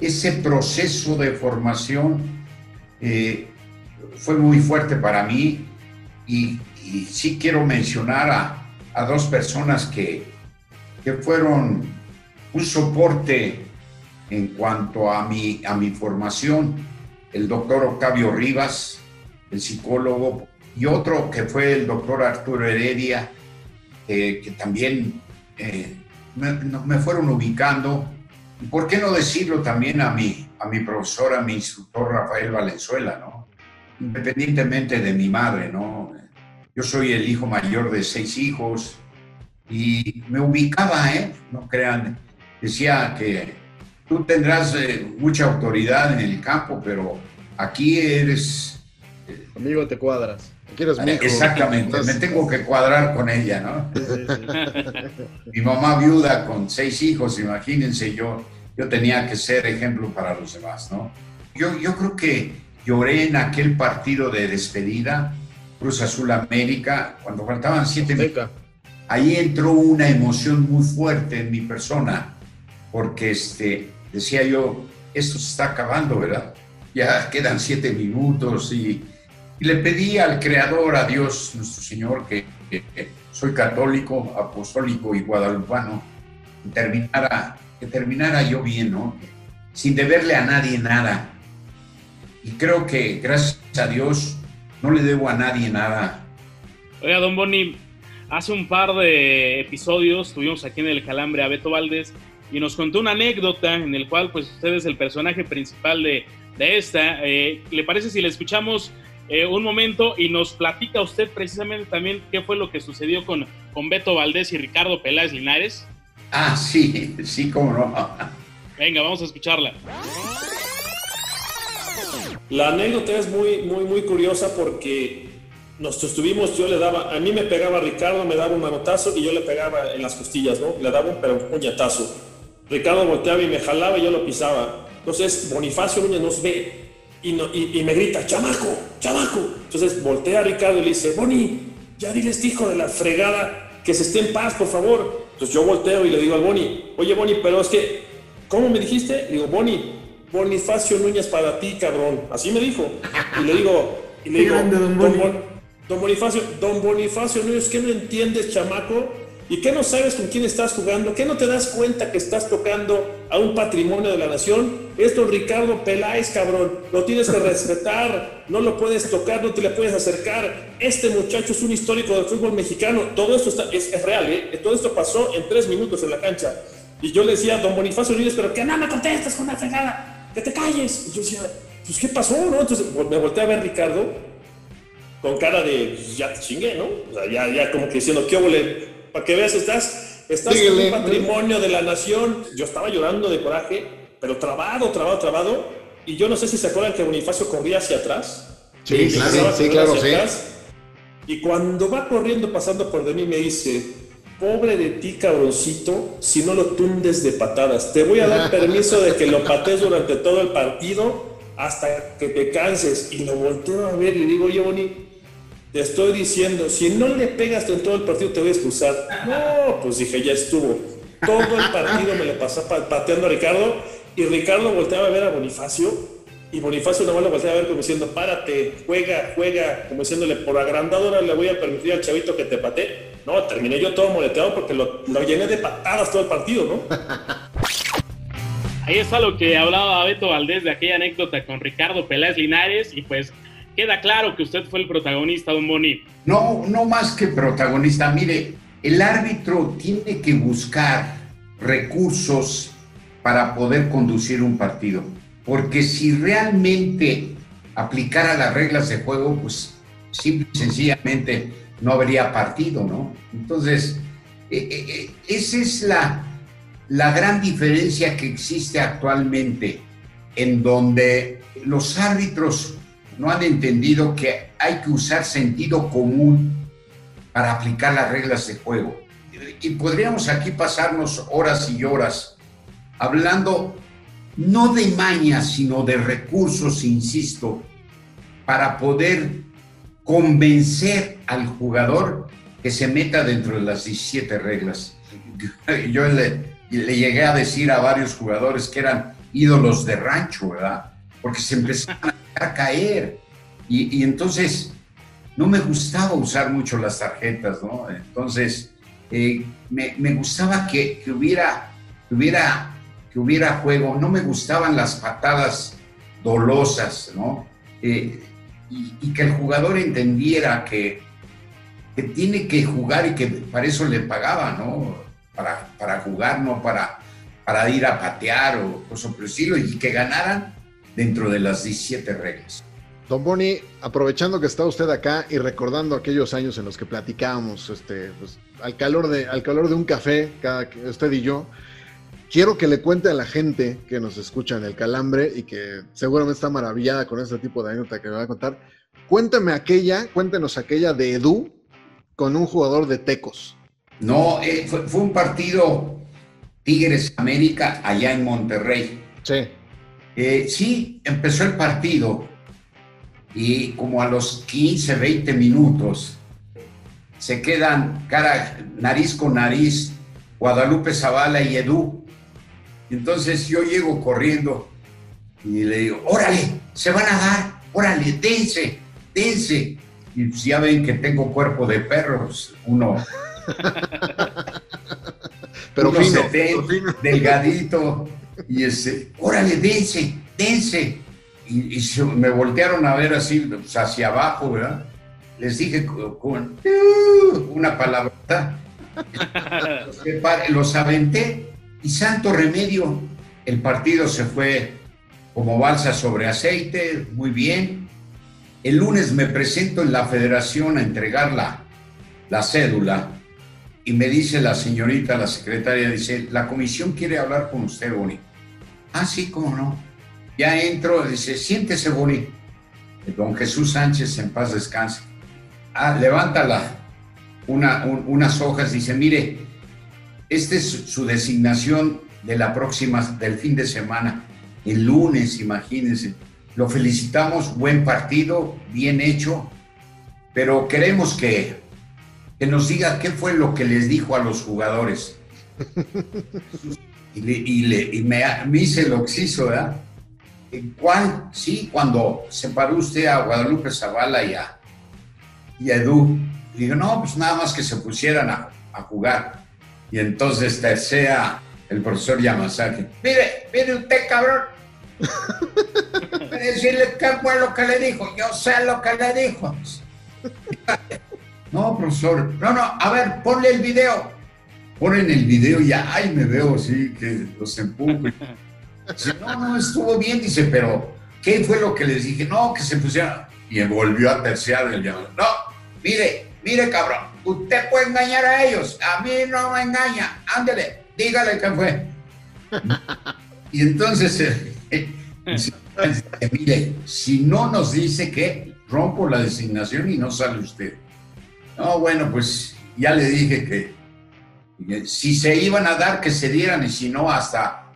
ese proceso de formación eh, fue muy fuerte para mí y, y sí quiero mencionar a, a dos personas que, que fueron un soporte en cuanto a mi, a mi formación, el doctor Octavio Rivas, el psicólogo, y otro que fue el doctor Arturo Heredia, eh, que también eh, me, fueron ubicando. Y por qué no decirlo también a mi, a mi profesor, a mi instructor Rafael Valenzuela, ¿no? Independientemente de mi madre, ¿no? Yo soy el hijo mayor de seis hijos y me ubicaba, ¿eh? No crean, decía que tú tendrás eh, mucha autoridad en el campo, pero aquí eres Amigo, te cuadras. Aquí eres mi hijo. Exactamente, me tengo que cuadrar con ella, ¿no? *laughs* Mi mamá viuda con seis hijos, imagínense, yo, yo tenía que ser ejemplo para los demás, ¿no? Yo, yo creo que lloré en aquel partido de despedida, Cruz Azul América, cuando faltaban siete minutos. Ahí entró una emoción muy fuerte en mi persona, porque este, decía yo, esto se está acabando, ¿verdad? Ya quedan siete minutos y, y le pedí al Creador, a Dios, nuestro Señor, que, soy católico, apostólico y guadalupano, que terminara, que terminara yo bien, ¿no? Sin deberle a nadie nada. Y creo que, gracias a Dios, no le debo a nadie nada. Oiga, don Boni, hace un par de episodios tuvimos aquí en el Calambre a Beto Valdés y nos contó una anécdota en el cual pues usted es el personaje principal de, de esta. Eh, ¿Le parece si le escuchamos eh, un momento y nos platica usted precisamente también qué fue lo que sucedió con, con Beto Valdés y Ricardo Peláez Linares? Ah, sí, sí, cómo no. Venga, vamos a escucharla. La anécdota es muy, muy, muy curiosa porque nos estuvimos, yo le daba, a mí me pegaba Ricardo, me daba un manotazo y yo le pegaba en las costillas, ¿no? Le daba un, pero un puñetazo. Ricardo volteaba y me jalaba y yo lo pisaba. Entonces Bonifacio Núñez nos ve y, no- y- y me grita, chamaco, chamaco. Entonces voltea a Ricardo y le dice, Boni, ya dile este hijo de la fregada que se esté en paz, por favor. Entonces yo volteo y le digo al Boni, oye Boni, pero es que, ¿cómo me dijiste? Le digo, Boni, Bonifacio Núñez para ti, cabrón. Así me dijo. Y le digo, y le digo, don "Don Boni". Bon- Don Bonifacio, don Bonifacio Núñez, ¿qué no entiendes, chamaco? ¿Y qué no sabes con quién estás jugando? ¿Qué no te das cuenta que estás tocando a un patrimonio de la nación? Esto es Ricardo Peláez, cabrón. Lo tienes que respetar. No lo puedes tocar, no te le puedes acercar. Este muchacho es un histórico del fútbol mexicano. Todo esto es, real, ¿eh? Todo esto pasó en tres minutos en la cancha. Y yo le decía a don Bonifacio Núñez, pero que no me contestes con una fregada. Que te calles. Y yo decía, pues, ¿qué pasó, no? Entonces me volteé a ver Ricardo con cara de ya te chingué, ¿no? O sea, ya, ya como que diciendo, ¿qué óvole? Para que veas, estás, estás Dígale, un patrimonio de la nación. Yo estaba llorando de coraje, pero trabado, trabado, trabado. Y yo no sé si se acuerdan que Bonifacio corría hacia atrás. Sí, claro, sí, claro, sí. atrás. Y cuando va corriendo, pasando por de mí, me dice, pobre de ti, cabroncito, si no lo tundes de patadas. Te voy a dar *laughs* permiso de que lo patees durante todo el partido hasta que te canses. Y lo volteo a ver y digo, oye, Boni, te estoy diciendo, si no le pegas en todo el partido, te voy a excusar. No, pues dije, ya estuvo. Todo el partido me lo pasó pa- pateando a Ricardo y Ricardo volteaba a ver a Bonifacio y Bonifacio nomás lo volteaba a ver como diciendo, párate, juega, juega, como diciéndole, por agrandadora le voy a permitir al chavito que te patee. No, terminé yo todo moleteado porque lo, lo llené de patadas todo el partido, ¿no? Ahí está lo que hablaba Beto Valdés de aquella anécdota con Ricardo Peláez Linares y pues queda claro que usted fue el protagonista, don Boni. No, no más que protagonista. Mire, el árbitro tiene que buscar recursos para poder conducir un partido. Porque si realmente aplicara las reglas de juego, pues simple y sencillamente no habría partido, ¿no? Entonces, eh, eh, eh, esa es la, la gran diferencia que existe actualmente, en donde los árbitros no han entendido que hay que usar sentido común para aplicar las reglas de juego. Y podríamos aquí pasarnos horas y horas hablando no de mañas, sino de recursos, insisto, para poder convencer al jugador que se meta dentro de las 17 reglas. *laughs* Yo le, le llegué a decir a varios jugadores que eran ídolos de rancho, ¿verdad? Porque se empezaban a caer. Y, entonces no me gustaba usar mucho las tarjetas, ¿no? Entonces, eh, me, me, gustaba que, que, hubiera, que, hubiera, que hubiera juego, no me gustaban las patadas dolosas, ¿no? Eh, y, y, que el jugador entendiera que, que, tiene que jugar y que para eso le pagaba, ¿no? Para, para jugar, no para, para ir a patear o cosas por el estilo, y que ganaran dentro de las 17 reglas. Don Boni, aprovechando que está usted acá y recordando aquellos años en los que platicábamos, este, pues, al, calor de, al calor de un café, cada, usted y yo, quiero que le cuente a la gente que nos escucha en el Calambre y que seguramente está maravillada con este tipo de anécdota que me va a contar. Cuénteme aquella, cuéntenos aquella de Edu con un jugador de Tecos. No, eh, fue, fue un partido Tigres América allá en Monterrey. Sí. Eh, sí, empezó el partido y como a los 15, 20 minutos se quedan cara, nariz con nariz Guadalupe Zavala y Edu. Entonces yo llego corriendo y le digo, órale, se van a dar, órale, dense, dense. Y pues ya ven que tengo cuerpo de perros, uno. *laughs* pero uno fino, ve, pero fino. delgadito, y ese, órale, dense, dense y, y se, me voltearon a ver así, pues, hacia abajo, ¿verdad? Les dije con, uh, una palabrota, *laughs* los, aventé y santo remedio, el partido se fue como balsa sobre aceite, muy bien. El lunes me presento en la federación a entregar la, la cédula y me dice la señorita, la secretaria, dice, la comisión quiere hablar con usted, Boni. Ah, sí, cómo no ya entro, dice, siéntese bonito. Don Jesús Sánchez, en paz descanse. Ah, levanta la, una, un, unas hojas, dice, mire, esta es su designación de la próxima, del fin de semana, el lunes, imagínense. Lo felicitamos, buen partido, bien hecho, pero queremos que, que nos diga qué fue lo que les dijo a los jugadores. *laughs* y, le, y, le, y me, me hice el oxiso, ¿verdad? ¿Cuál? Sí, cuando separó usted a Guadalupe Zavala y a, y a Edu. Y digo, no, pues nada más que se pusieran a, a jugar. Y entonces tercea el profesor Yamazaki. Mire, mire usted, cabrón. *laughs* Decirle qué fue lo que le dijo. Yo sé lo que le dijo. *laughs* No, profesor. No, no, a ver, ponle el video. Ponen el video y ya, ay, me veo así, que los empujo. Dice, no, *laughs* no, estuvo bien, dice, pero ¿qué fue lo que les dije? No, que se pusieron. Y volvió a terciar el llamado. No, mire, mire, cabrón, usted puede engañar a ellos, a mí no me engaña, ándele, dígale qué fue. *laughs* y entonces, eh, mire, si no nos dice que rompo la designación y no sale usted. No, bueno, pues ya le dije que si se iban a dar, que se dieran, y si no, hasta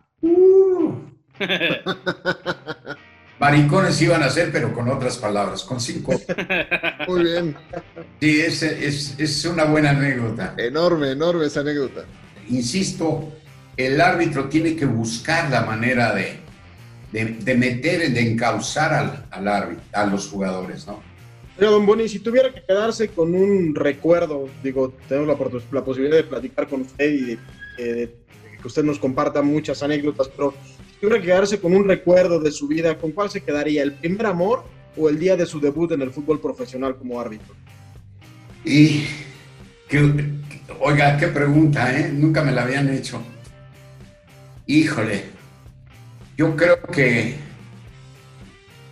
*laughs* Maricones iban a ser, pero con otras palabras, con cinco. *laughs* Muy bien. Sí, es, es, es, una buena anécdota. Enorme, enorme esa anécdota. Insisto, el árbitro tiene que buscar la manera de, de, de meter, de encauzar al, al árbitro, a los jugadores, ¿no? Pero, don Boni, si tuviera que quedarse con un recuerdo, digo, tenemos la, posibilidad de platicar con usted y de, de que usted nos comparta muchas anécdotas, pero si tuviera que quedarse con un recuerdo de su vida, ¿con cuál se quedaría? ¿El primer amor o el día de su debut en el fútbol profesional como árbitro? Y, oiga, qué pregunta, ¿eh? Nunca me la habían hecho. Híjole, yo creo que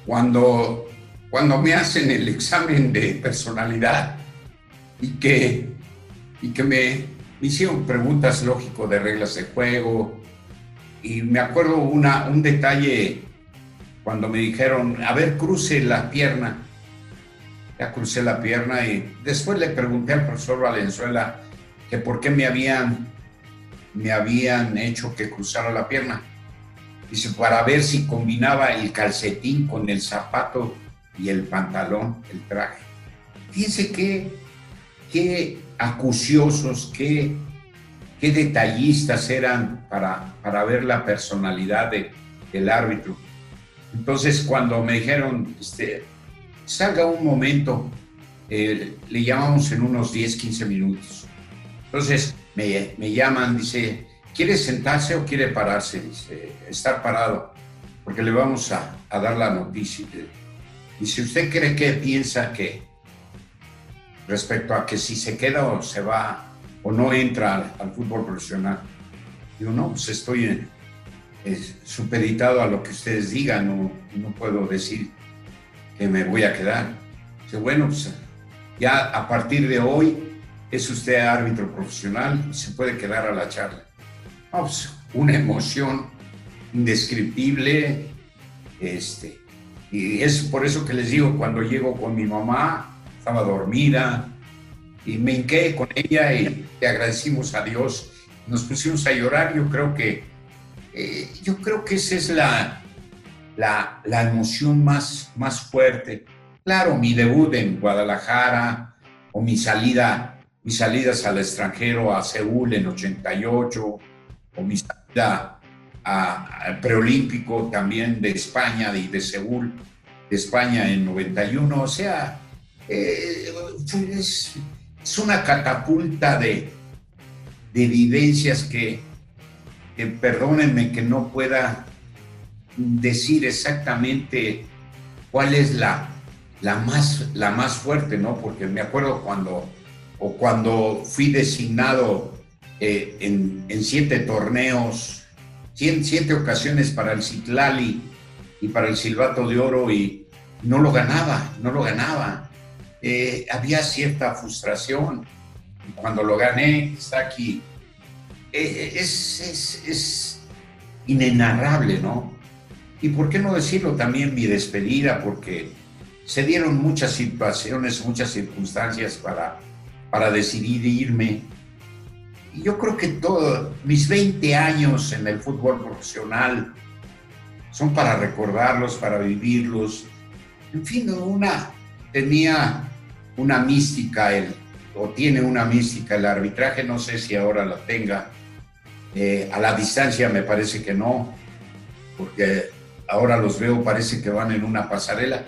cuando, cuando me hacen el examen de personalidad y que, y que me, me hicieron preguntas lógico de reglas de juego y me acuerdo una, un detalle cuando me dijeron, a ver, cruce la pierna. ya crucé la pierna y después le pregunté al profesor Valenzuela que por qué me habían, me habían hecho que cruzara la pierna. Dice, para ver si combinaba el calcetín con el zapato y el pantalón, el traje. Fíjense qué, qué acuciosos, qué, qué detallistas eran para, para ver la personalidad de, del árbitro. Entonces, cuando me dijeron, este, salga un momento, eh, le llamamos en unos 10, 15 minutos. Entonces, me, me llaman, dice, ¿quiere sentarse o quiere pararse? Dice, estar parado, porque le vamos a, a dar la noticia. Dice, ¿usted cree que piensa que respecto a que si se queda o se va o no entra al, fútbol profesional? Digo, no, pues estoy en, es supeditado a lo que ustedes digan, no, no puedo decir que me voy a quedar. Dice, bueno, pues ya a partir de hoy es usted árbitro profesional, se puede quedar a la charla. No, pues, una emoción indescriptible, este, y es por eso que les digo, cuando llego con mi mamá, estaba dormida, y me hinqué con ella y le agradecimos a Dios. Nos pusimos a llorar, yo creo que eh, yo creo que esa es la, la, la, emoción más, más fuerte. Claro, mi debut en Guadalajara o mi salida, mis salidas al extranjero, a Seúl en 88, o mi salida al preolímpico también de España de, de Seúl, de España en 91. O sea, eh, es, una catapulta de, de que, que perdónenme que no pueda decir exactamente cuál es la, la, más, la más fuerte, ¿no? Porque me acuerdo cuando, o cuando fui designado eh, en, en, siete torneos, siete, siete, ocasiones para el Citlali y para el Silbato de Oro y no lo ganaba, no lo ganaba. Eh, había cierta frustración. Cuando lo gané, está aquí eh, es, es, es, inenarrable, ¿no? Y por qué no decirlo también mi despedida, porque se dieron muchas situaciones, muchas circunstancias para, para decidir irme. Yo creo que todos mis 20 años en el fútbol profesional son para recordarlos, para vivirlos. En fin, una tenía una mística, el, o tiene una mística el arbitraje, no sé si ahora la tenga, eh, a la distancia me parece que no, porque ahora los veo, parece que van en una pasarela.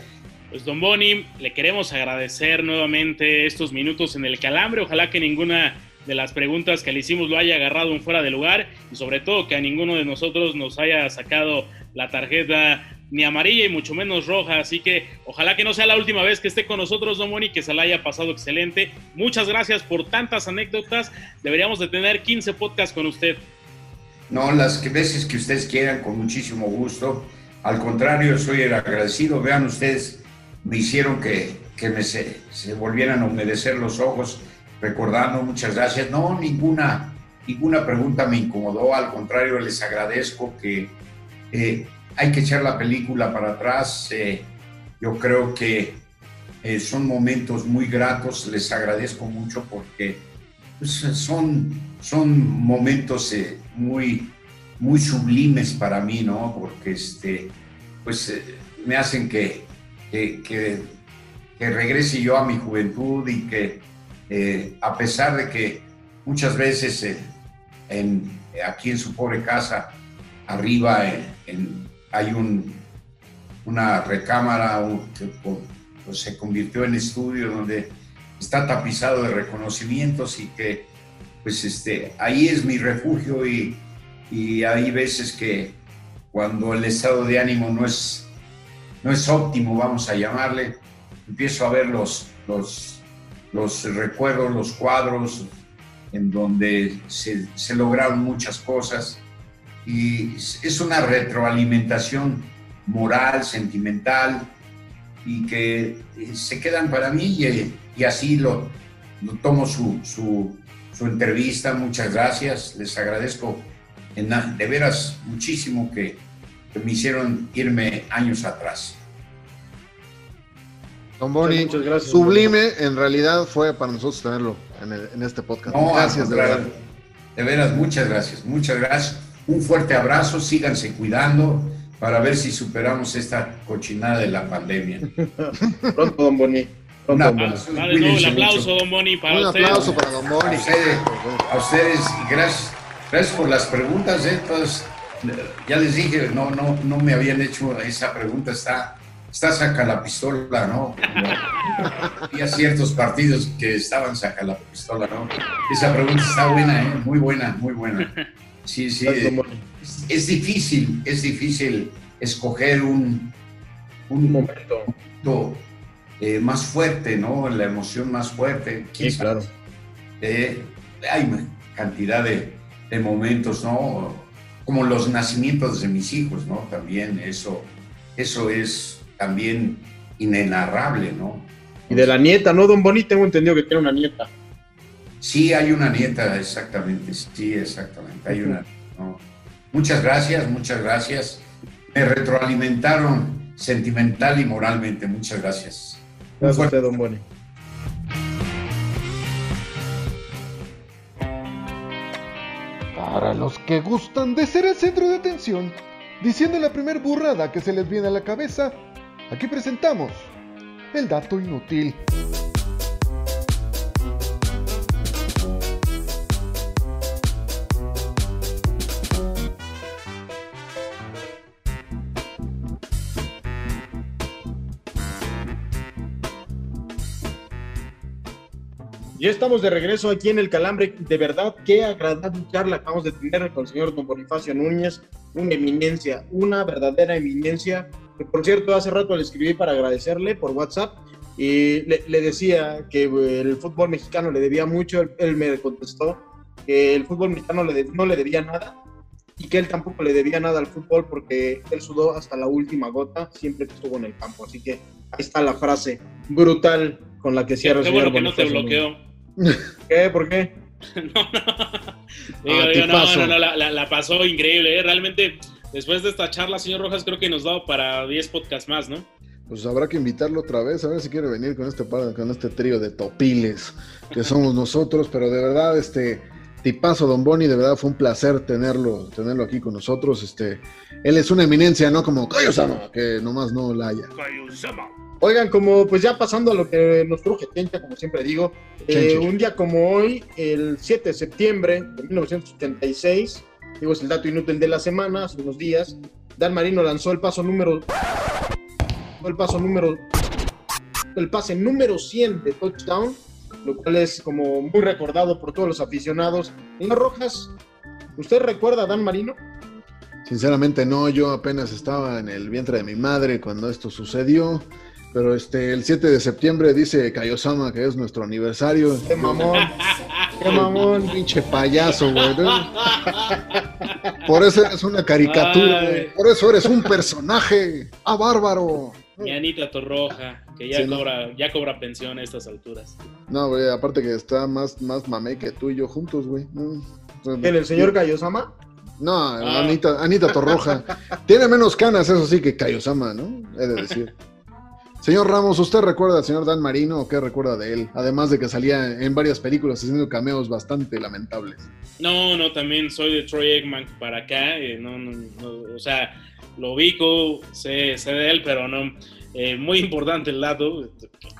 Pues don Boni, le queremos agradecer nuevamente estos minutos en el calambre. Ojalá que ninguna de las preguntas que le hicimos lo haya agarrado un fuera de lugar y sobre todo que a ninguno de nosotros nos haya sacado la tarjeta ni amarilla y mucho menos roja. Así que ojalá que no sea la última vez que esté con nosotros, Don Moni, que se la haya pasado excelente. Muchas gracias por tantas anécdotas. Deberíamos de tener 15 podcasts con usted. No, las veces que ustedes quieran, con muchísimo gusto. Al contrario, soy el agradecido. Vean ustedes, me hicieron que, que me se, se, volvieran a humedecer los ojos recordando. Muchas gracias. No, ninguna, ninguna pregunta me incomodó. Al contrario, les agradezco que eh, hay que echar la película para atrás. Eh, yo creo que eh, son momentos muy gratos. Les agradezco mucho porque pues, son, son momentos muy, muy sublimes para mí, ¿no? Porque este, pues, me hacen que, que, regrese yo a mi juventud y que eh, a pesar de que muchas veces aquí en su pobre casa, arriba hay un, una recámara que pues, se convirtió en estudio donde está tapizado de reconocimientos y que pues este, ahí es mi refugio y, y hay veces que cuando el estado de ánimo no es, no es óptimo, vamos a llamarle, empiezo a ver los, los, los recuerdos, los cuadros en donde se, lograron muchas cosas y es una retroalimentación moral, sentimental y que se quedan para mí y, así lo, tomo su, su, entrevista. Muchas gracias, les agradezco de veras muchísimo que me hicieron irme años atrás. Don Boni, Muchas gracias, sublime, en realidad fue para nosotros tenerlo en, el- en este podcast. No, Gracias, de verdad. De veras, muchas gracias, muchas gracias. Un fuerte abrazo, síganse cuidando para ver si superamos esta cochinada de la pandemia. *laughs* Pronto, don Boni. Pronto, Un don Boni. abrazo. Dale, no, el aplauso, mucho. don Boni, para Un usted. aplauso para Don A Boni. ustedes, a ustedes y gracias, gracias por las preguntas. ¿eh? Todas, eh, ya les dije, no, no, no me habían hecho esa pregunta, está, está saca la pistola, ¿no? Había ciertos partidos que estaban saca la pistola, ¿no? Esa pregunta está buena, ¿eh? muy buena, muy buena. Sí, sí, es, es difícil, es difícil escoger un, Un momento. eh, más fuerte, ¿no? La emoción más fuerte. ¿Quién Sí, claro. Eh, hay cantidad de, de momentos, ¿no? Como los nacimientos de mis hijos, ¿no? También eso, eso es también inenarrable, ¿no? Y de la nieta, ¿no, don Boni? Tengo entendido que tiene una nieta. Sí, hay una nieta, exactamente, sí, exactamente, hay una. ¿no? Muchas gracias, muchas gracias. Me retroalimentaron sentimental y moralmente, muchas gracias. Gracias a usted, don Boni. Para los que gustan de ser el centro de atención, diciendo la primer burrada que se les viene a la cabeza, aquí presentamos el dato inútil. Ya estamos de regreso aquí en el Calambre. De verdad, qué agradable charla acabamos de tener con el señor don Bonifacio Núñez. Una eminencia, una verdadera eminencia. Que, por cierto, hace rato le escribí para agradecerle por WhatsApp y le, le decía que eh, el fútbol mexicano le debía mucho. Él, él me contestó que el fútbol mexicano le de- no le debía nada y que él tampoco le debía nada al fútbol porque él sudó hasta la última gota siempre que estuvo en el campo. Así que ahí está la frase brutal con la que Qué, cierra el qué bueno que no te bloqueó. *laughs* ¿Qué? ¿Por qué? *laughs* Digo, Ah, digo, no, no, no, la, la- la pasó increíble. ¿eh? Realmente, después de esta charla, señor Rojas, creo que nos da para 10 podcasts más, ¿no? Pues habrá que invitarlo otra vez, a ver si quiere venir con este par- con este trío de topiles que somos *laughs* nosotros, pero de verdad, este tipazo Don Boni, de verdad fue un placer tenerlo, tenerlo aquí con nosotros. Este, él es una eminencia, no como Kayo-sama, que nomás no la haya. Oigan, como pues ya pasando a lo que nos truje Chencha, como siempre digo, eh, un día como hoy, el 7 de septiembre de 1986, digo, es el dato inútil de la semana, hace unos días, Dan Marino lanzó el paso número, el paso número, el pase número 100 de touchdown, lo cual es como muy recordado por todos los aficionados. Señor Rojas, ¿usted recuerda a Dan Marino? Sinceramente no, yo apenas estaba en el vientre de mi madre cuando esto sucedió. Pero este, el 7 de septiembre dice Kayosama que es nuestro aniversario. ¡Qué mamón! *laughs* ¡Qué mamón! Pinche payaso, güey. ¿no? *laughs* Por eso eres una caricatura, Ay. güey. Por eso eres un personaje. ¡Ah, bárbaro! Mi Anita Torroja, que ya, Sí, ¿no? cobra, ya cobra pensión a estas alturas. No, güey, aparte que está más, más mamey que tú y yo juntos, güey. ¿Quién, el señor Kayosama? No, Ah. Anita, Anita Torroja. Tiene menos canas, eso sí, que Kayosama, ¿no? He de decir. *laughs* Señor Ramos, ¿usted recuerda al señor Dan Marino qué recuerda de él? Además de que salía en varias películas haciendo cameos bastante lamentables. No, no, también soy de Troy Eggman para acá. eh, no, no, no, o sea, lo ubico, sé, sé de él, pero no. eh, muy importante el dato.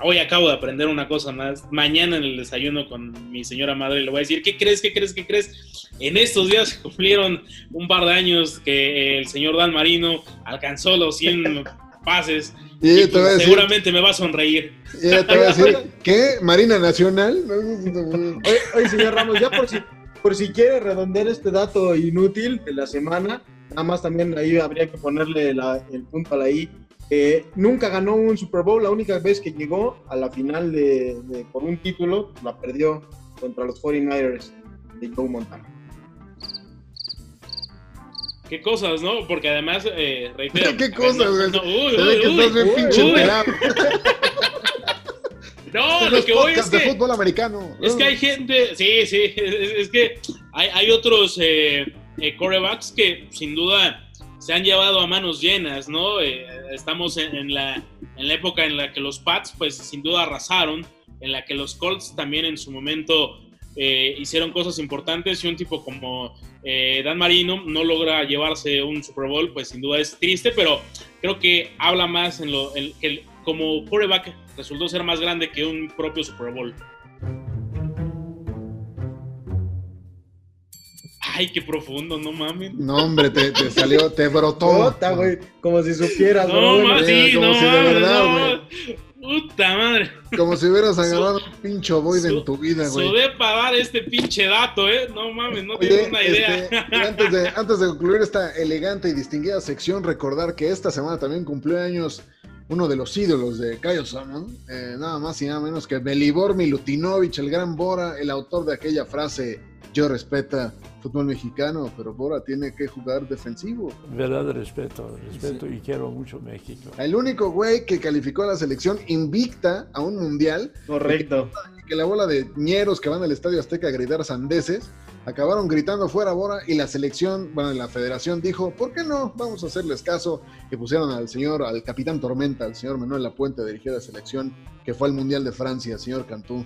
Hoy acabo de aprender una cosa más. Mañana en el desayuno con mi señora madre le voy a decir: ¿Qué crees? ¿Qué crees? ¿Qué crees? En estos días se *laughs* cumplieron un par de años que el señor Dan Marino alcanzó los 100 pases. Y pues, seguramente me va a sonreír. y ella te va a decir, ¿qué? ¿Marina Nacional? Oye, oye, señor Ramos, ya por si, por si quiere redondear este dato inútil de la semana, nada más también ahí habría que ponerle la- el punto a la I. Eh, nunca ganó un Super Bowl, la única vez que llegó a la final de, de- por un título, la perdió contra los 49ers de Joe Montana. Qué cosas, ¿no? Porque además, eh, reitero. *laughs* ¿Qué cosas, no, güey? no, uy, Se ve uy, que uy, estás bien uy, pinche uy. *laughs* No, lo que voy es podcasts de que, fútbol americano. es que hay gente, sí, sí, *laughs* es, es que hay, hay otros eh, eh, corebacks que sin duda se han llevado a manos llenas, ¿no? Eh, estamos en, en la, en la época en la que los Pats, pues sin duda arrasaron, en la que los Colts también en su momento eh, hicieron cosas importantes y un tipo como eh, Dan Marino no logra llevarse un Super Bowl, pues sin duda es triste, pero creo que habla más en lo en que el- como quarterback resultó ser más grande que un propio Super Bowl. Ay, qué profundo, no mames. No, hombre, te, te salió, te brotó. Güey, como si supieras, No, sí, como no, si de verdad, no. Puta madre. Como si hubieras *laughs* agarrado un pinche ovoide Su- en tu vida, güey. Sudé para dar este pinche dato, ¿eh? No mames, no Oye, tengo una idea. este, antes, de, antes de concluir esta elegante y distinguida sección, recordar que esta semana también cumplió años uno de los ídolos de Cayo Salmon, eh, nada más y nada menos que Belibor Milutinovic, el gran Bora, el autor de aquella frase, yo respeta fútbol mexicano, pero Bora tiene que jugar defensivo. Verdad, respeto, respeto y quiero mucho México. El único güey que calificó a la selección invicta a un mundial, Correcto. que la bola de ñeros que van al Estadio Azteca a gritar sandeces, acabaron gritando fuera Bora y la selección, bueno, la federación dijo, ¿por qué no? Vamos a hacerles caso y pusieron al señor, al capitán Tormenta, al señor Manuel Lapuente, dirigió la selección que fue al Mundial de Francia, señor Cantú.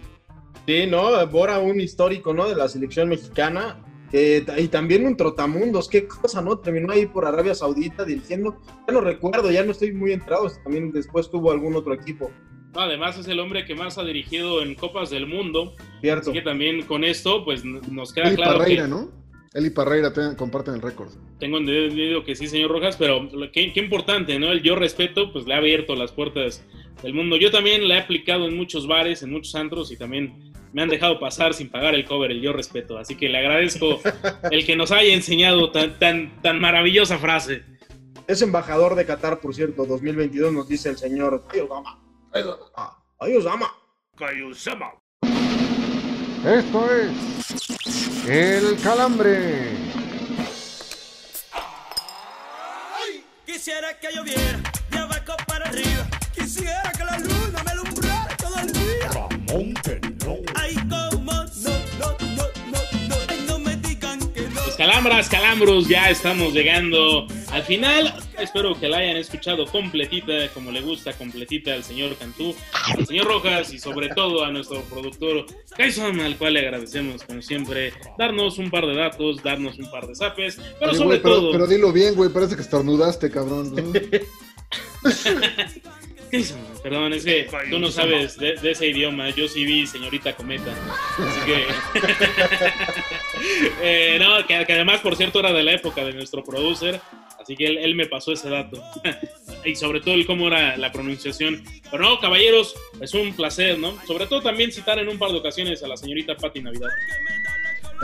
Sí, ¿no? Bora, un histórico, ¿no? De la selección mexicana. eh, y también un trotamundos, qué cosa, ¿no? Terminó ahí por Arabia Saudita dirigiendo. Ya no recuerdo, ya no estoy muy entrado. También después tuvo algún otro equipo. No, además es el hombre que más ha dirigido en Copas del Mundo. Cierto. Así que también con esto, pues nos queda claro Parreira, que ¿no? Eli Parreira te- comparten el récord. tengo entendido que sí, señor Rojas, pero qué, qué importante, ¿no? El yo respeto, pues le ha abierto las puertas del mundo. Yo también la he aplicado en muchos bares, en muchos antros y también me han dejado pasar sin pagar el cover, el yo respeto. Así que le agradezco *laughs* el que nos haya enseñado tan, tan, tan maravillosa frase. Es embajador de Qatar, por cierto, 2022, nos dice el señor Ayosama. Ayosama. Esto es El Calambre. Quisiera que lloviera de abajo para arriba. Quisiera que la luna me alumbrara todo el día. Ay, como no, no, no, no, no, ay, no me digan que no. Pues calambras, calambros, ya estamos llegando al final. Espero que la hayan escuchado completita, como le gusta, completita al señor Cantú, al señor Rojas y sobre todo a nuestro productor Kaison, al cual le agradecemos, como siempre, darnos un par de datos, darnos un par de zapes, pero Oye, sobre pero, todo... pero dilo bien, güey, parece que estornudaste, cabrón. ¿no? *laughs* Kaison, Perdón, es que tú no sabes de, de ese idioma. Yo sí vi señorita Cometa. Así que. *laughs* Eh, no, que, que además, por cierto, era de la época de nuestro producer. Así que él, me pasó ese dato. *laughs* y sobre todo el cómo era la pronunciación. Pero no, caballeros, es un placer, ¿no? Sobre todo también citar en un par de ocasiones a la señorita Patti Navidad.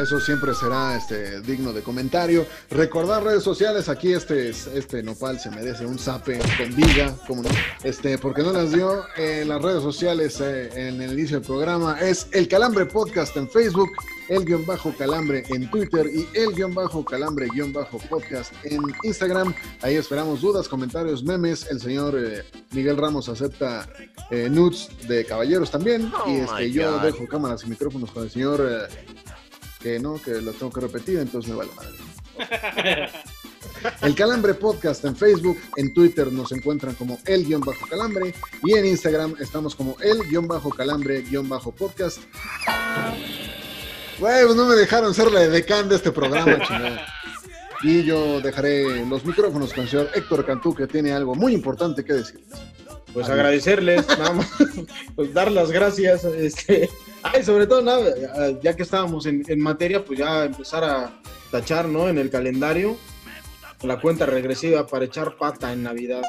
Eso siempre será este, digno de comentario. Recordar redes sociales, aquí este, este nopal se merece un zape con viga, como no, este, porque no las dio las redes sociales eh, en el inicio del programa. Es el Calambre Podcast en Facebook, el guion bajo Calambre en Twitter y el guion bajo Calambre guion bajo Podcast en Instagram. Ahí esperamos dudas, comentarios, memes. El señor eh, Miguel Ramos acepta eh, nudes de caballeros también. y este, yo dejo cámaras y micrófonos con el señor... eh, que no, que lo tengo que repetir, entonces me vale madre. *laughs* El Calambre Podcast en Facebook, en Twitter nos encuentran como el guion bajo calambre y en Instagram estamos como el guion bajo calambre guion bajo podcast. Güey, pues no me dejaron ser la decán de este programa, *laughs* chingada. Y yo dejaré los micrófonos con el señor Héctor Cantú, que tiene algo muy importante que decir. Pues agradecerles, nada más, *laughs* pues dar las gracias, este, *laughs* ay, sobre todo nada, ya que estábamos en, en materia, pues ya empezar a tachar, ¿no? En el calendario la cuenta regresiva para echar pata en Navidad.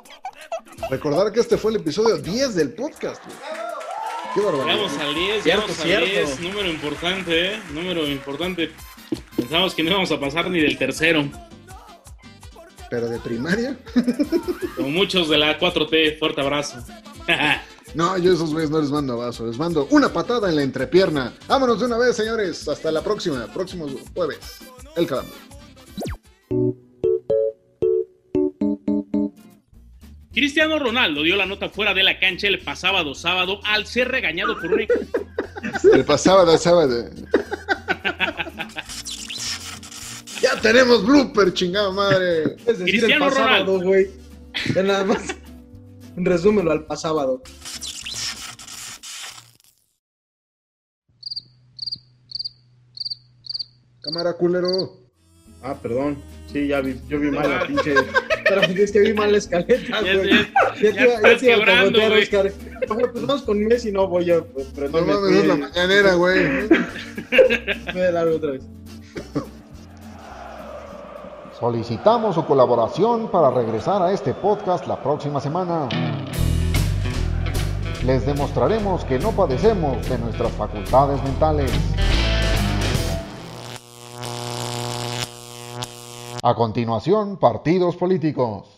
Recordar que este fue el episodio 10 del podcast. güey. Qué barbaridad. Llegamos al 10, Cierto, llegamos al cierto. 10, número importante, ¿eh? Número importante. Pensamos que no íbamos a pasar ni del tercero. Pero de primaria. *laughs* Como muchos de la 4T, fuerte abrazo. *laughs* No, yo a esos güeyes no les mando abrazo, les mando una patada en la entrepierna. Vámonos de una vez, señores. Hasta la próxima, próximo jueves. El calambre. Cristiano Ronaldo dio la nota fuera de la cancha el pasado sábado al ser regañado por un *laughs* El pasado, sábado. *laughs* Ya tenemos blooper, chingada madre. Es decir, Cristiano el pasábado, Ronaldo. güey. Ya nada más. Resúmelo al pasábado. Cámara culero. Ah, perdón. Sí, ya vi, yo vi mal la *laughs* pinche. Pero *laughs* es que vi mal la escaleta, Ya, güey. ya- Ya te ya iba- ya estás te iba a preguntar. Oscar. Oye, pues vamos con Messi, no voy a pues, No prenderme. mames, es la mañanera, güey. *laughs* Voy a darle otra vez. Solicitamos su colaboración para regresar a este podcast la próxima semana. Les demostraremos que no padecemos de nuestras facultades mentales. A continuación, partidos políticos.